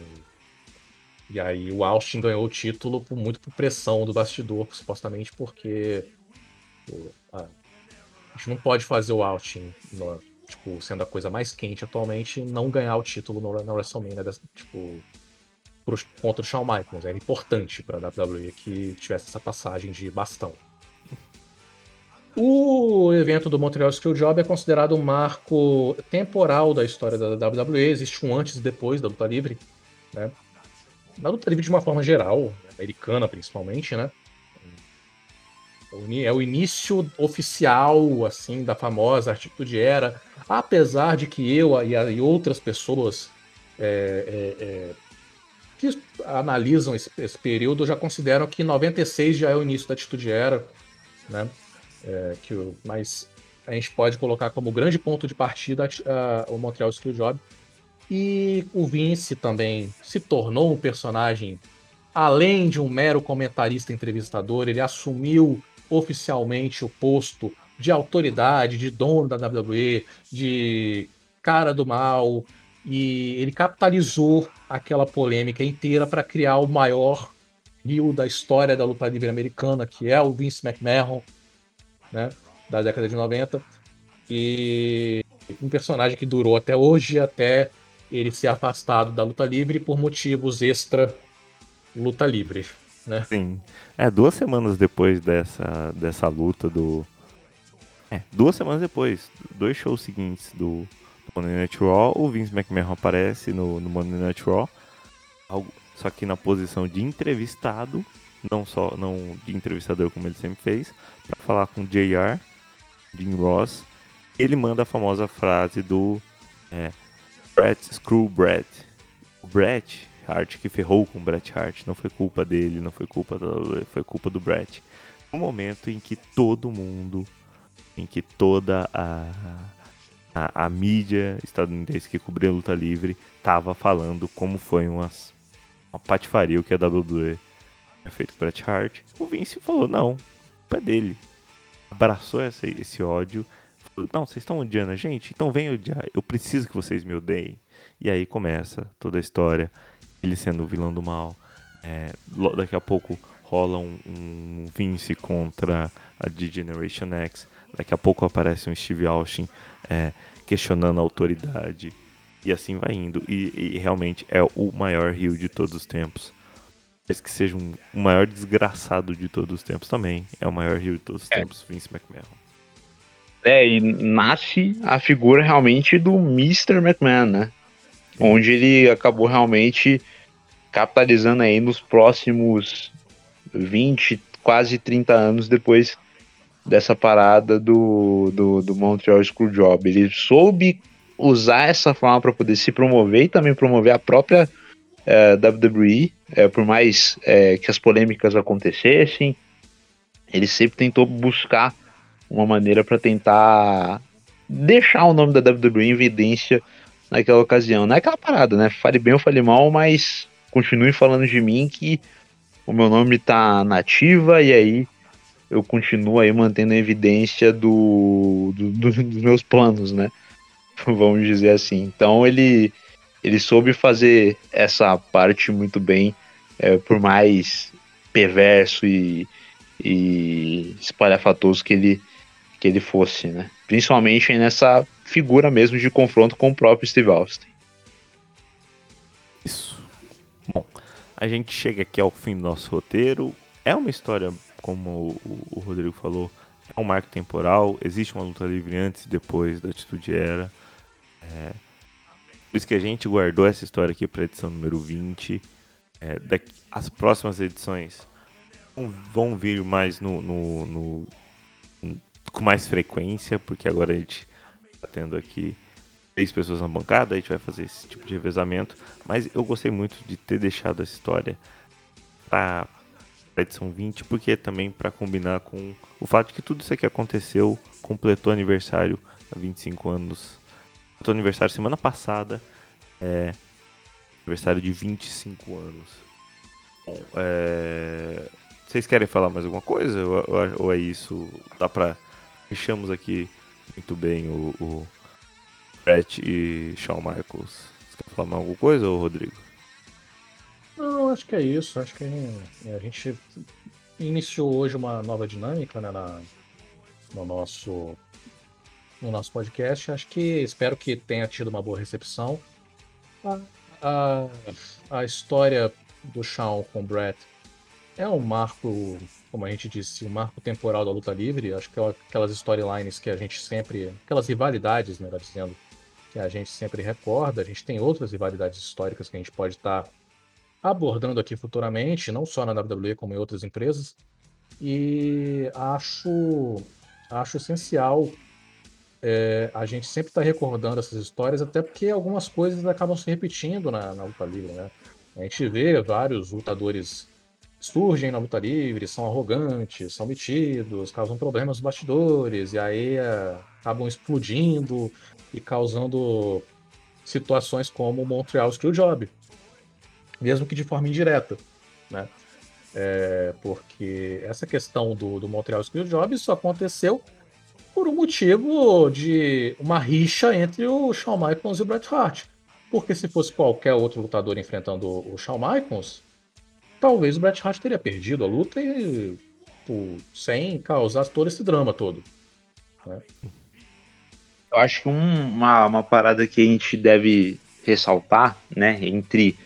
E aí o Austin ganhou o título por, muito por pressão do bastidor, supostamente porque pô, ah, a gente não pode fazer o Austin no- tipo, sendo a coisa mais quente atualmente, não ganhar o título no, na WrestleMania, dessa- tipo, pro- contra o Shawn Michaels. Era importante para a WWE que tivesse essa passagem de bastão. O evento do Montreal Screwjob é considerado um marco temporal da história da WWE. Existe um antes e depois da luta livre. Né? Na luta livre de uma forma geral, americana principalmente, né? É o início oficial, assim, da famosa Atitude Era. Apesar de que eu e, outras pessoas é, é, é, que analisam esse, esse período já consideram que 96 já é o início da Atitude Era, né? É, que mas a gente pode colocar como grande ponto de partida a- a- o Montreal Screwjob. E o Vince também se tornou um personagem, além de um mero comentarista entrevistador, ele assumiu oficialmente o posto de autoridade, de dono da WWE, de cara do mal, e ele capitalizou aquela polêmica inteira para criar o maior rio da história da luta livre americana, que é o Vince McMahon, né, da década de 90. E um personagem que durou até hoje, até ele ser afastado da luta livre por motivos extra luta livre, né? Sim. É, duas semanas depois dessa, dessa luta do. É, duas semanas depois, dois shows seguintes do Monday Night Raw, o Vince McMahon aparece no, no Monday Night Raw, algo- só que na posição de entrevistado, não só não de entrevistador como ele sempre fez, para falar com JR, Jim Ross. Ele manda a famosa frase do é, Brett Screw Brett. O Brett Hart que ferrou com o Bret Hart, não foi culpa dele, não foi culpa do, foi culpa do Bret. No momento em que todo mundo, em que toda a, a, a mídia estadunidense que cobria a luta livre tava falando como foi uma, uma patifaria o que a WWE tinha feito com o Bret Hart, o Vince falou, não, culpa é dele. Abraçou essa, esse ódio, não, vocês estão odiando a gente? Então vem odiar, eu preciso que vocês me odeiem. E aí começa toda a história, ele sendo o vilão do mal. É, daqui a pouco rola um, um Vince contra a D-Generation X. Daqui a pouco aparece um Steve Austin é, questionando a autoridade. E assim vai indo. E, e realmente é o maior rio de todos os tempos. Talvez que seja um, o maior desgraçado de todos os tempos também. É o maior rio de todos os tempos, Vince McMahon. É, e nasce a figura realmente do Mr. McMahon, né? Onde ele acabou realmente capitalizando aí nos próximos 20, quase 30 anos depois dessa parada do, do, do Montreal Screwjob. Ele soube usar essa forma para poder se promover e também promover a própria eh, WWE, eh, por mais eh, que as polêmicas acontecessem, ele sempre tentou buscar uma maneira para tentar deixar o nome da WWE em evidência naquela ocasião. Não é aquela parada, né? Fale bem ou fale mal, mas continue falando de mim que o meu nome tá nativa e aí eu continuo aí mantendo a evidência do, do- do- dos meus planos, né? Vamos dizer assim. Então ele ele soube fazer essa parte muito bem, é, por mais perverso e, e espalhafatoso que ele que ele fosse, né? Principalmente nessa figura mesmo de confronto com o próprio Steve Austin. Isso. Bom, a gente chega aqui ao fim do nosso roteiro. É uma história, como o, Rodrigo falou, é um marco temporal. Existe uma luta livre antes e depois da Atitude Era. É, por isso que a gente guardou essa história aqui para a edição número 20. É, daqui, as próximas edições vão, vir mais no, no- no- com mais frequência, porque agora a gente tendo aqui três pessoas na bancada, a gente vai fazer esse tipo de revezamento. Mas eu gostei muito de ter deixado essa história para a edição 20, porque também para combinar com o fato de que tudo isso aqui aconteceu, completou aniversário há 25 anos. Completou aniversário semana passada, é aniversário de 25 anos. Bom, é, vocês querem falar mais alguma coisa? Ou, ou- ou é isso? Dá pra. Fechamos aqui muito bem o, o Brett e Shawn Michaels. Você quer falar mais alguma coisa, ô Rodrigo? Não, acho que é isso. Acho que é, a gente iniciou hoje uma nova dinâmica né, na- no, nosso, no nosso podcast. Acho que espero que tenha tido uma boa recepção. A, a, a história do Shawn com o Brett é um marco, como a gente disse, um marco temporal da luta livre. Acho que é aquelas storylines que a gente sempre. aquelas rivalidades, melhor dizendo, que a gente sempre recorda. A gente tem outras rivalidades históricas que a gente pode estar abordando aqui futuramente, não só na WWE, como em outras empresas. E acho, acho essencial é, a gente sempre estar recordando essas histórias, até porque algumas coisas acabam se repetindo na, na luta livre, né? A gente vê vários lutadores surgem na luta livre, são arrogantes, são metidos, causam problemas nos bastidores, e aí é, acabam explodindo e causando situações como o Montreal Screwjob, mesmo que de forma indireta, né? É, porque essa questão do, do Montreal Screwjob só aconteceu por um motivo de uma rixa entre o Shawn Michaels e o Bret Hart. Porque se fosse qualquer outro lutador enfrentando o Shawn Michaels, talvez o Bret Hart teria perdido a luta e, pô, sem causar todo esse drama todo. né? Eu acho que um- uma, uma parada que a gente deve ressaltar, né, entre,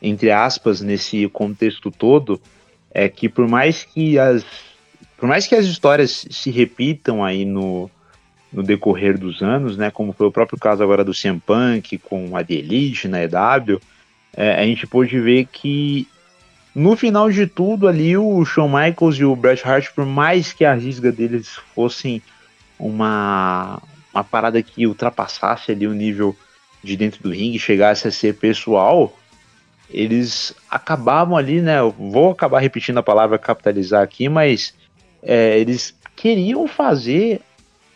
entre aspas, nesse contexto todo, é que por mais que as, por mais que as histórias se repitam aí no, no decorrer dos anos, né, como foi o próprio caso agora do CM Punk com a The Elite na EW, é, a gente pôde ver que no final de tudo ali o Shawn Michaels e o Bret Hart, por mais que a risga deles fossem uma, uma parada que ultrapassasse ali o nível de dentro do ringue, chegasse a ser pessoal, eles acabavam ali, né? Eu vou acabar repetindo a palavra capitalizar aqui, mas é, eles queriam fazer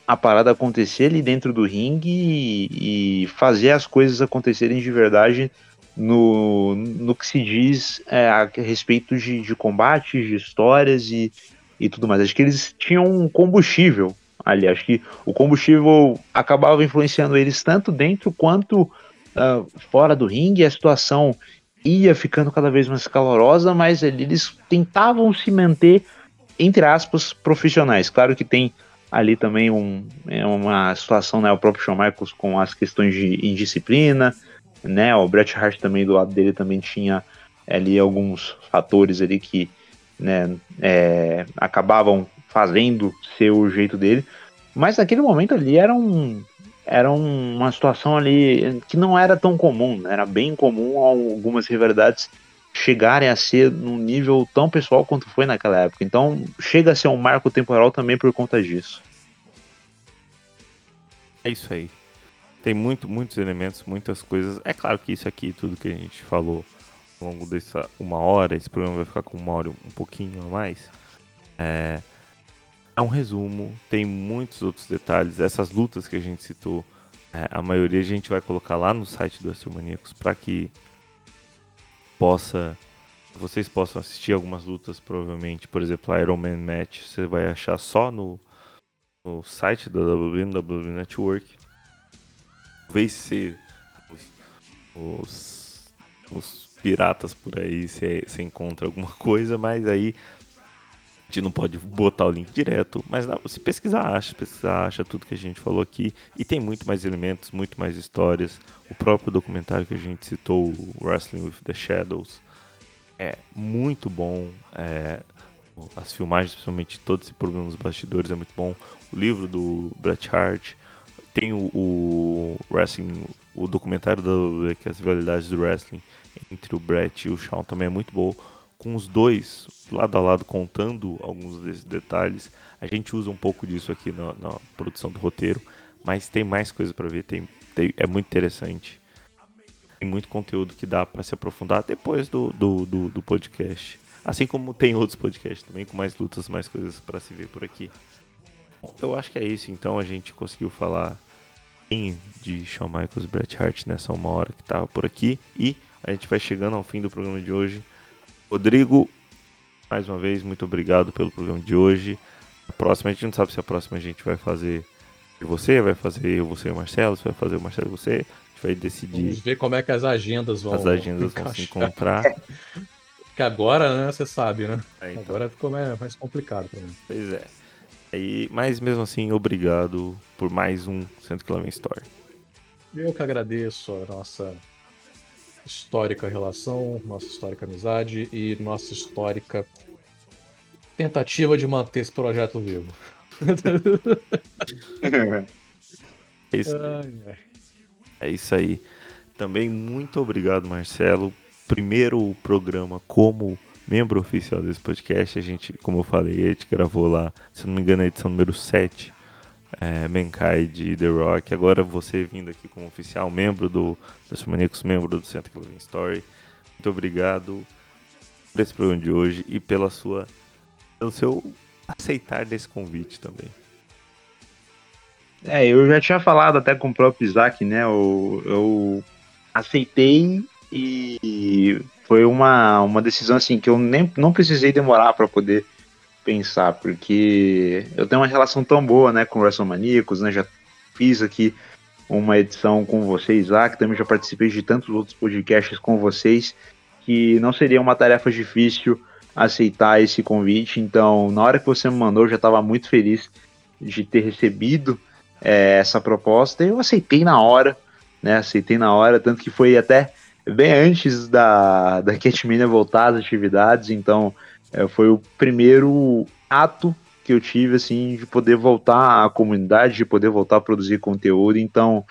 a parada acontecer ali dentro do ringue e, e fazer as coisas acontecerem de verdade no, no que se diz é, a respeito de, de combates, de histórias e, e tudo mais. Acho que eles tinham um combustível ali. Acho que o combustível acabava influenciando eles tanto dentro quanto ah, fora do ringue. A situação ia ficando cada vez mais calorosa, mas ali eles tentavam se manter, entre aspas, profissionais. Claro que tem ali também um, é uma situação, né, o próprio Shawn Michaels com as questões de indisciplina, né, o Bret Hart também do lado dele também tinha ali alguns fatores ali que, né, é, acabavam fazendo ser o jeito dele, mas naquele momento ali era um era um- uma situação ali que não era tão comum, né, era bem comum algumas rivalidades chegarem a ser num nível tão pessoal quanto foi naquela época. Então chega a ser um marco temporal também por conta disso. É isso aí. Tem muito, muitos elementos, muitas coisas. É claro que isso aqui, tudo que a gente falou ao longo dessa uma hora, esse programa vai ficar com uma hora um pouquinho a mais. É, é um resumo, tem muitos outros detalhes. Essas lutas que a gente citou, é, a maioria a gente vai colocar lá no site do Astromaníacos para que possa vocês possam assistir algumas lutas, provavelmente. Por exemplo, a Iron Man Match, você vai achar só no, no site da WWE Network. Talvez se os, os, piratas por aí se, se encontra alguma coisa, mas aí a gente não pode botar o link direto. Mas se pesquisar, acha, pesquisar, acha tudo que a gente falou aqui. E tem muito mais elementos, muito mais histórias. O próprio documentário que a gente citou, Wrestling with the Shadows, é muito bom. é, as filmagens, principalmente todo esse programa dos bastidores, é muito bom. O livro do Bret Hart. Tem o, o wrestling, o documentário da que é as rivalidades do wrestling entre o Bret e o Shawn também é muito bom. Com os dois lado a lado contando alguns desses detalhes. A gente usa um pouco disso aqui na, na produção do roteiro, mas tem mais coisa para ver. Tem, tem- é muito interessante. Tem muito conteúdo que dá para se aprofundar depois do, do, do, do podcast. Assim como tem outros podcasts também, com mais lutas, mais coisas para se ver por aqui. Eu acho que é isso, então a gente conseguiu falar bem de Shawn Michaels e Bret Hart nessa uma hora que tava por aqui. E a gente vai chegando ao fim do programa de hoje. Rodrigo, mais uma vez, muito obrigado pelo programa de hoje. A próxima, a gente não sabe se a próxima a gente vai fazer você, vai fazer eu, você e o Marcelo, se vai fazer o Marcelo e você. A gente vai decidir. Vamos ver como é que as agendas vão As agendas vão se encontrar. Porque agora, né, você sabe, né? É, então. Agora ficou mais, mais complicado pra mim. Pois é. Aí, mas mesmo assim, obrigado por mais um Centro Vem Story. Eu que agradeço a nossa histórica relação, nossa histórica amizade e nossa histórica tentativa de manter esse projeto vivo. É isso, é isso aí. Também muito obrigado, Marcelo. Primeiro programa como membro oficial desse podcast. A gente, como eu falei, a gente gravou lá, se não me engano, a edição número 7, é, Mankind e The Rock. Agora você vindo aqui como oficial, membro do Maníacos, membro do Santa Clavin Story. Muito obrigado por esse programa de hoje e pela sua, pelo seu aceitar desse convite também. É, eu já tinha falado até com o próprio Isaac, né? Eu, eu aceitei e foi uma, uma decisão assim que eu nem não precisei demorar para poder pensar, porque eu tenho uma relação tão boa, né, com WrestleManiacos, né? Já fiz aqui uma edição com vocês, Isaac, também já participei de tantos outros podcasts com vocês, que não seria uma tarefa difícil aceitar esse convite. Então, na hora que você me mandou, eu já estava muito feliz de ter recebido é, essa proposta. Eu aceitei na hora, né? Aceitei na hora, tanto que foi até bem antes da, da Catmania voltar às atividades. Então, é, foi o primeiro ato que eu tive, assim, de poder voltar à comunidade, de poder voltar a produzir conteúdo. Então,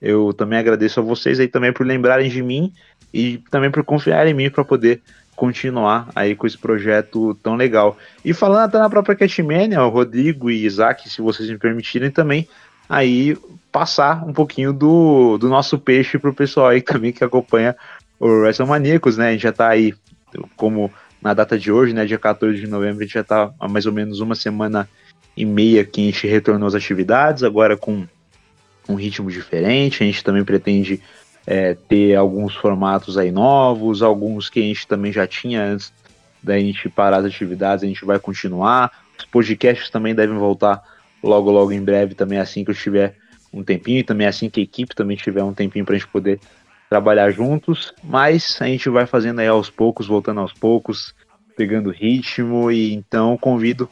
eu também agradeço a vocês aí também por lembrarem de mim e também por confiar em mim para poder continuar aí com esse projeto tão legal. E falando até na própria Catmania, o Rodrigo e Isaac, se vocês me permitirem também, aí passar um pouquinho do, do nosso peixe pro pessoal aí também que acompanha o WrestleManiacos, né? A gente já tá aí, como na data de hoje, né, dia 14 de novembro, a gente já tá há mais ou menos uma semana e meia que a gente retornou às atividades, agora com um ritmo diferente, a gente também pretende é, ter alguns formatos aí novos, alguns que a gente também já tinha antes da gente parar as atividades, a gente vai continuar. Os podcasts também devem voltar logo, logo em breve, também assim que eu tiver um tempinho, e também assim que a equipe também tiver um tempinho para a gente poder trabalhar juntos. Mas a gente vai fazendo aí aos poucos, voltando aos poucos, pegando ritmo, e então convido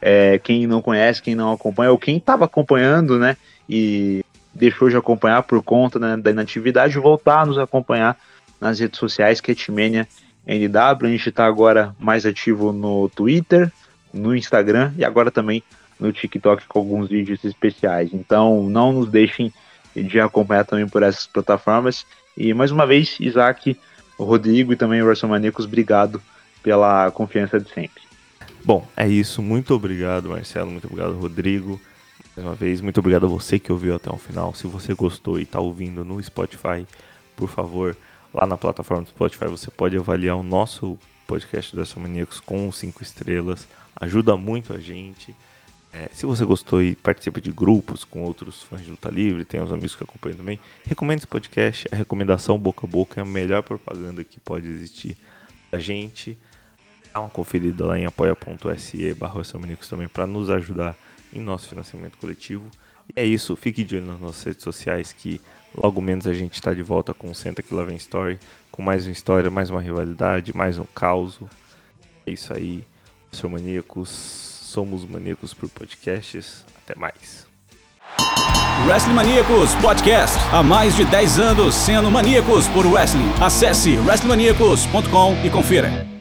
é, quem não conhece, quem não acompanha, ou quem estava acompanhando, né? E deixou de acompanhar por conta né, da inatividade, voltar a nos acompanhar nas redes sociais, Catmania NW. A gente está agora mais ativo no Twitter, no Instagram e agora também no TikTok com alguns vídeos especiais. Então não nos deixem de acompanhar também por essas plataformas. E mais uma vez, Isaac, Rodrigo e também o Russell Manicos, obrigado pela confiança de sempre. Bom, é isso. Muito obrigado, Marcelo. Muito obrigado, Rodrigo. Mais uma vez, muito obrigado a você que ouviu até o final. Se você gostou e está ouvindo no Spotify, por favor, lá na plataforma do Spotify você pode avaliar o nosso podcast do Maníacos com 5 estrelas. Ajuda muito a gente. É, se você gostou e participa de grupos com outros fãs de luta livre, tem os amigos que acompanham também, recomenda esse podcast. A recomendação boca a boca é a melhor propaganda que pode existir a gente. Dá uma conferida lá em apoia.se barra também para nos ajudar em nosso financiamento coletivo. E é isso, fique de olho nas nossas redes sociais que logo menos a gente está de volta com o Senta que lá vem Story, com mais uma história, mais uma rivalidade, mais um caos. É isso aí, seu maníacos, somos maníacos por podcasts. Até mais. Wrestling Maníacos Podcast. Há mais de 10 anos sendo maníacos por wrestling. Acesse wrestlingmaníacos.com e confira.